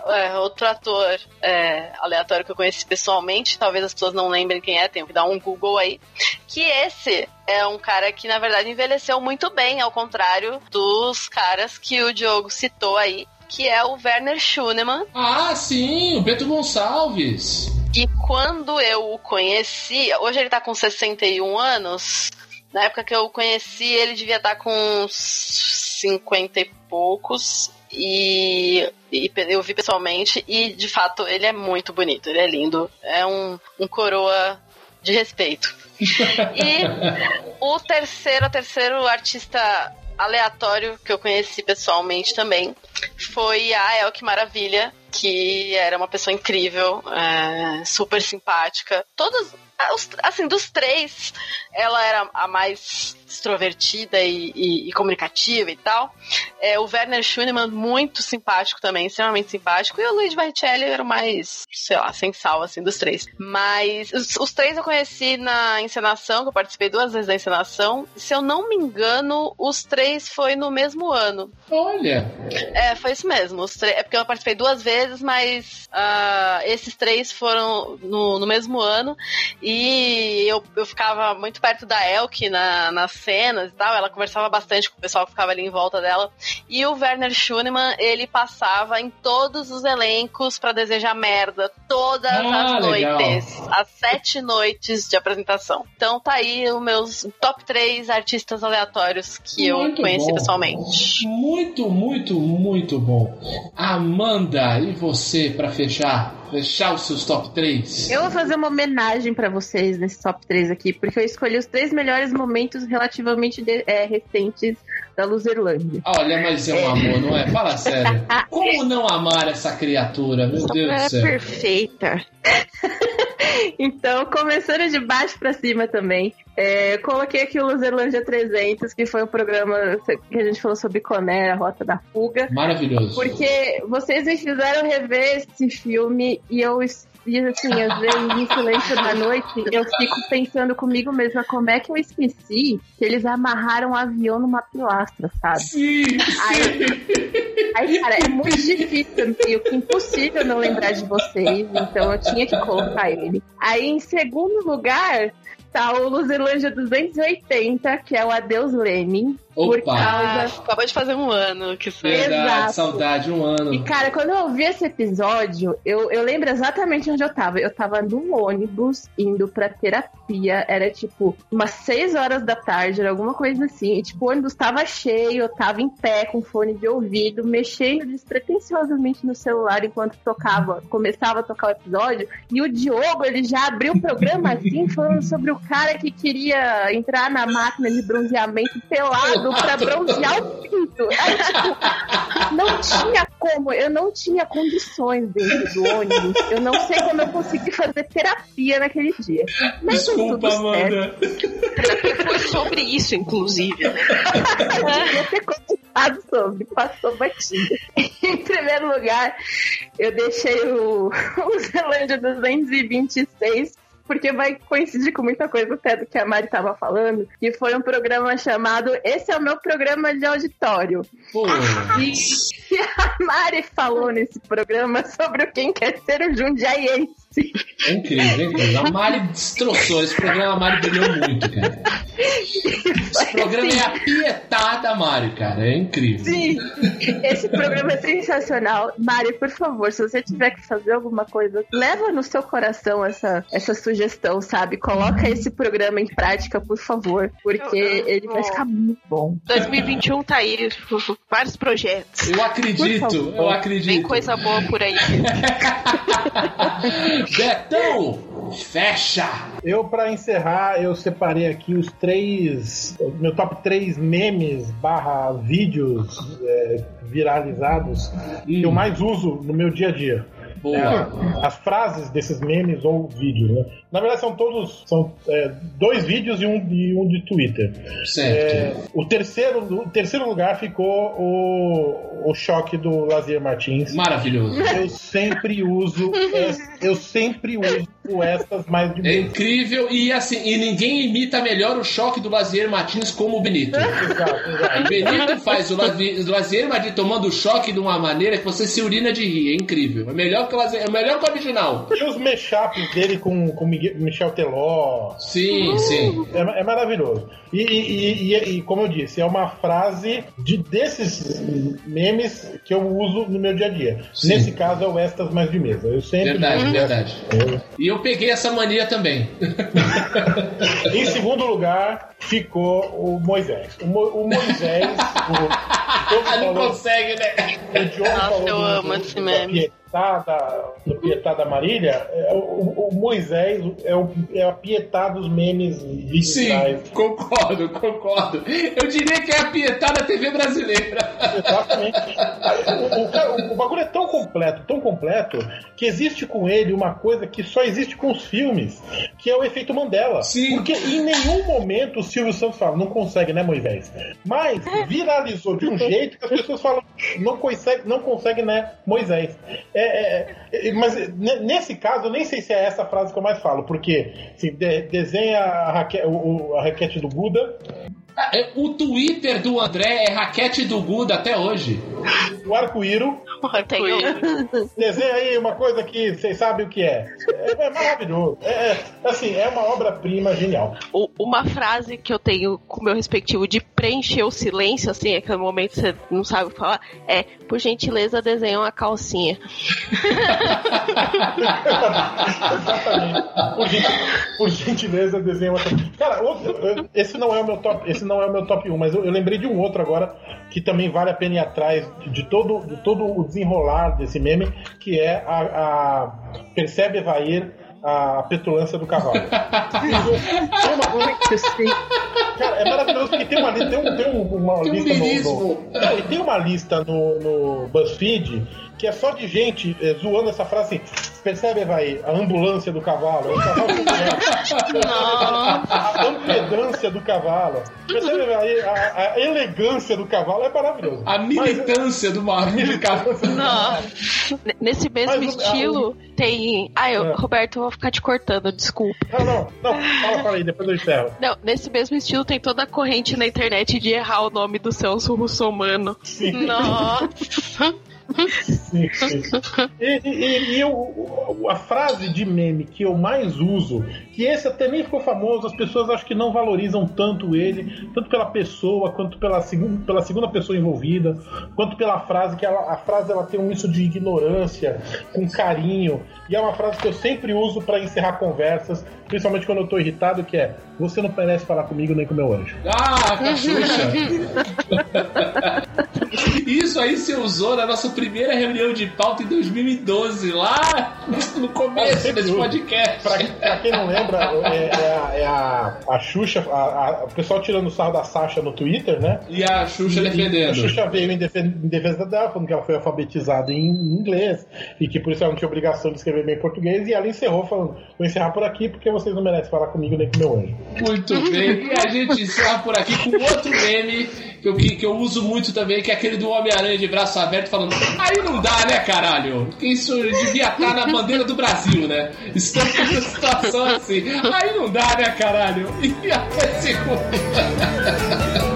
é, outro ator é, aleatório que eu conheci pessoalmente, talvez as pessoas não lembrem quem é, tenho que dar um Google aí. Que esse é um cara que, na verdade, envelheceu muito bem, ao contrário dos caras que o Diogo citou aí, que é o Werner Schunemann. Ah, sim, o Beto Gonçalves. E quando eu o conheci, hoje ele tá com 61 anos. Na época que eu o conheci, ele devia estar com uns 50 e poucos. E, e eu vi pessoalmente, e de fato ele é muito bonito, ele é lindo. É um, um coroa de respeito. E o terceiro, o terceiro artista aleatório que eu conheci pessoalmente também foi a Elke Maravilha, que era uma pessoa incrível, é, super simpática. Todos, os- assim, dos três, ela era a mais extrovertida e, e- e comunicativa e tal. É, o Werner Schunemann, muito simpático também, extremamente simpático. E o Luigi Barrichelli era o mais, sei lá, sem sal, assim, dos três. Mas os, os três eu conheci na encenação, que eu participei duas vezes da encenação. Se eu não me engano, os três foi no mesmo ano. Olha. É, foi isso mesmo. Os É porque eu participei duas vezes, mas ah, esses três foram no, no mesmo ano. E eu, eu ficava muito perto da Elke na, nas cenas e tal. Ela conversava bastante com o pessoal que ficava ali em volta dela. E o Werner Schunemann, ele passava em todos os elencos pra desejar merda. Todas Ah, as legal. noites. As sete noites de apresentação. Então tá aí os meus top três artistas aleatórios que eu Muito conheci bom. pessoalmente. Muito, muito, muito bom. Amanda, e você pra fechar? Fechar os seus top 3? Eu vou fazer uma homenagem pra vocês nesse top 3 aqui, porque eu escolhi os três melhores momentos relativamente de- é, recentes da Luzerlândia. Olha, mas é um amor, não é? Fala sério. Como não amar essa criatura? Meu Deus do é céu. perfeita. Então, começando de baixo pra cima também, é, coloquei aqui o Luzerlândia 300, que foi o programa que a gente falou sobre Conner, a Rota da Fuga. Maravilhoso. Porque vocês me fizeram rever esse filme e eu, e assim, às vezes em silêncio da noite, eu fico pensando comigo mesma como é que eu esqueci que eles amarraram o avião numa pilastra, sabe? Sim, Aí, aí, cara, é muito difícil, meio que impossível não lembrar de vocês, então eu tinha que colocar ele. Aí, em segundo lugar, tá o Luzerlândia 280, que é o Adeus Lenin. Por Opa. causa. Ah, acabou de fazer um ano que foi. Verdade, Exato. saudade, um ano. E, cara, quando eu ouvi esse episódio, eu, eu lembro exatamente onde eu tava. Eu tava num ônibus indo pra terapia. Era tipo umas 6 horas da tarde, era alguma coisa assim. E, tipo, o ônibus tava cheio, eu tava em pé com fone de ouvido, mexendo despretensiosamente no celular enquanto tocava, começava a tocar o episódio. E o Diogo, ele já abriu o programa assim, falando sobre o cara que queria entrar na máquina de bronzeamento pelado pra bronzear o pinto. Aí, tipo, não tinha como, eu não tinha condições dentro do ônibus. Eu não sei como eu consegui fazer terapia naquele dia. Mas Desculpa, tudo certo. Amanda. Foi sobre isso, inclusive. Eu devia ter comentado sobre, passou batida. Em primeiro lugar, eu deixei o, o Zelândia 226 porque vai coincidir com muita coisa até do que a Mari estava falando, que foi um programa chamado Esse é o meu programa de auditório. Pô, E a Mari falou nesse programa sobre o Quem Quer Ser o Jundiaiense. É incrível, é incrível. A Mari destroçou. Esse programa a Mari brilhou muito, cara. Esse programa é a pietada, Mari, cara. É incrível. Sim, esse programa é sensacional. Mari, por favor, se você tiver que fazer alguma coisa, leva no seu coração essa, essa sugestão, sabe? Coloca esse programa em prática, por favor, porque Eu- eu ele vai ficar muito bom. 2021 tá aí, vários projetos. Eu acredito, eu acredito. coisa boa por aí. Betão, fecha. Eu, pra encerrar, eu separei aqui os três. Meu top 3 memes barra vídeos é, viralizados que eu mais uso no meu dia a dia. É, as frases desses memes ou vídeos, né? Na verdade, são todos. São é, dois vídeos e um, e um de Twitter. Certo. É, o, terceiro, o terceiro lugar ficou o, o choque do Lazier Martins. Maravilhoso. Eu sempre uso. eu sempre uso o estas mais de É incrível e assim, e ninguém imita melhor o choque do Lazier Martins como o Benito. Exato, exato. O Benito faz o Lazi- o Lazier Martins tomando choque de uma maneira que você se urina de rir. É incrível. É melhor que o, Lazier, é melhor que o original. E os mashups dele com, com Miguel- Michel Teló. Sim, sim. É, é maravilhoso. E, e- e- e, como eu disse, é uma frase de, desses memes que eu uso no meu dia a dia. Sim. Nesse caso é o Estas mais de mesa. Eu sempre. Verdade, verdade. E eu peguei essa mania também. Em segundo lugar ficou o Moisés. O, Mo- o Moisés. o, Não falou- consegue, né? o Diogo Nossa, falou eu do- amo do- esse da meme. Pietada, do Pietada Marília. é, o, o Moisés é, o, é a Pietá dos memes Sim, digitais. concordo, concordo. Eu diria que é a pietada TV brasileira. Exatamente. O, o- o bagulho é tão completo, tão completo, que existe com ele uma coisa que só existe com os filmes, que é o efeito Mandela. Sim. Porque em nenhum momento o Silvio Santos fala, não consegue, né, Moisés? Mas viralizou de um jeito que as pessoas falam, não consegue, não consegue, né, Moisés? É, é, é, mas ne- nesse caso, eu nem sei se é essa frase que eu mais falo, porque assim, de- desenha a, raque, o- a raquete do Buda, É, O Twitter do André é raquete do Guda até hoje. o arco-íro, Desenha aí uma coisa que vocês sabem o que é. É, é maravilhoso. É, é, assim, é uma obra-prima genial. o- uma frase que eu tenho com o meu respectivo de preencher o silêncio, assim, aquele momento que você não sabe falar, é, por gentileza, desenha uma calcinha. Exatamente. Por, por gentileza, desenha uma. Cara, outro- esse não é o meu top, esse não é o meu top 1, mas eu, eu lembrei de um outro agora que também vale a pena ir atrás de todo, de todo o desenrolar desse meme, que é a, a percebe Evair a petulância do cavalo. Tem uma- Muito sim. Cara, é maravilhoso porque tem uma, tem um, tem um- uma Tem um lista no, no- Não, e tem uma lista no, no BuzzFeed que é só de gente eh, zoando essa frase assim. Percebe, vai, a ambulância do cavalo, o cavalo a ampedância do cavalo. Percebe, vai, a, a elegância do cavalo é maravilhoso. A militância do Maurício Carlos. Nossa. N- Nesse mesmo Mas o- estilo, tem. Ah, eu, É. Roberto, eu vou ficar te cortando, desculpa. Não, não, não, fala, fala aí, depois eu encerro. Não, nesse mesmo estilo tem toda a corrente na internet de errar o nome do Celso Russomano. Nossa. Sim, sim. E, e- e eu, a frase de meme que eu mais uso, que esse até nem ficou famoso, as pessoas acho que não valorizam tanto ele, tanto pela pessoa, quanto pela, segun, pela segunda pessoa envolvida, quanto pela frase, que ela, a frase ela tem um misto de ignorância, com carinho, e é uma frase que eu sempre uso para encerrar conversas, principalmente quando eu tô irritado, que é você não merece falar comigo nem com meu anjo. Ah, com a Xuxa. Isso aí você usou na nossa primeira reunião de pauta em 2012, lá no começo desse podcast. Pra, pra quem não lembra, é, é a, é a, a Xuxa, a- a- o pessoal tirando o sarro da Sasha no Twitter, né? E a Xuxa E- A defendendo. Xuxa veio em defesa, em defesa dela, falando que ela foi alfabetizada em inglês e que por isso ela não tinha obrigação de escrever bem português. E ela encerrou falando: Vou encerrar por aqui porque vocês não merecem falar comigo nem com meu anjo. Muito bem. E a gente encerra por aqui com outro meme que eu, que, que eu uso muito também, que é aquele do Homem-Aranha de braço aberto falando aí não dá, né, caralho? Isso devia estar na bandeira do Brasil, né? Estamos numa situação assim. Aí não dá, né, caralho? E até segunda.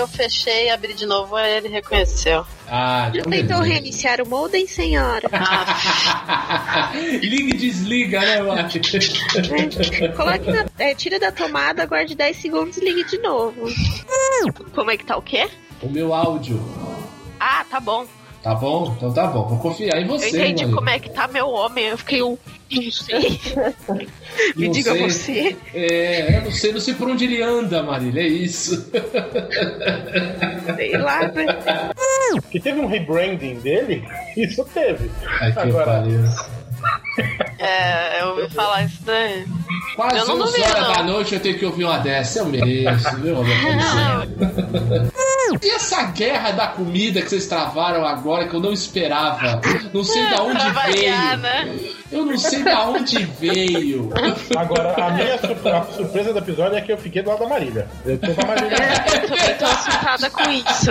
eu fechei e abri de novo, aí ele reconheceu. Ah, Já tentou reiniciar o modem, senhora? Liga e desliga, né, Mati? Coloque na, é, tira da tomada, aguarde 10 segundos e ligue de novo. Como é que tá o quê? O meu áudio. Ah, tá bom. Tá bom? Então tá bom. Vou confiar em Eu você, entendi Maria. como é que tá meu homem. Eu fiquei um. Não sei. Me Não diga sei. você. É, eu não sei, não sei por onde ele anda, Marília, é isso. Sei lá, né? Que teve um rebranding dele, isso teve. Ai, que Agora-. É, eu ouvi falar isso daí. Quase Eu não 11 duvido, horas não. da noite eu tenho que ouvir uma dessa. Eu mereço, viu, Roberto? E essa guerra da comida que vocês travaram agora, que eu não esperava? Não sei da onde Pra variar, veio. né? Eu não sei da onde veio. Agora, a minha surpre- a surpresa do episódio é que eu fiquei do lado da Marília. Eu tô com a Marília. Eu também tô assustada com isso.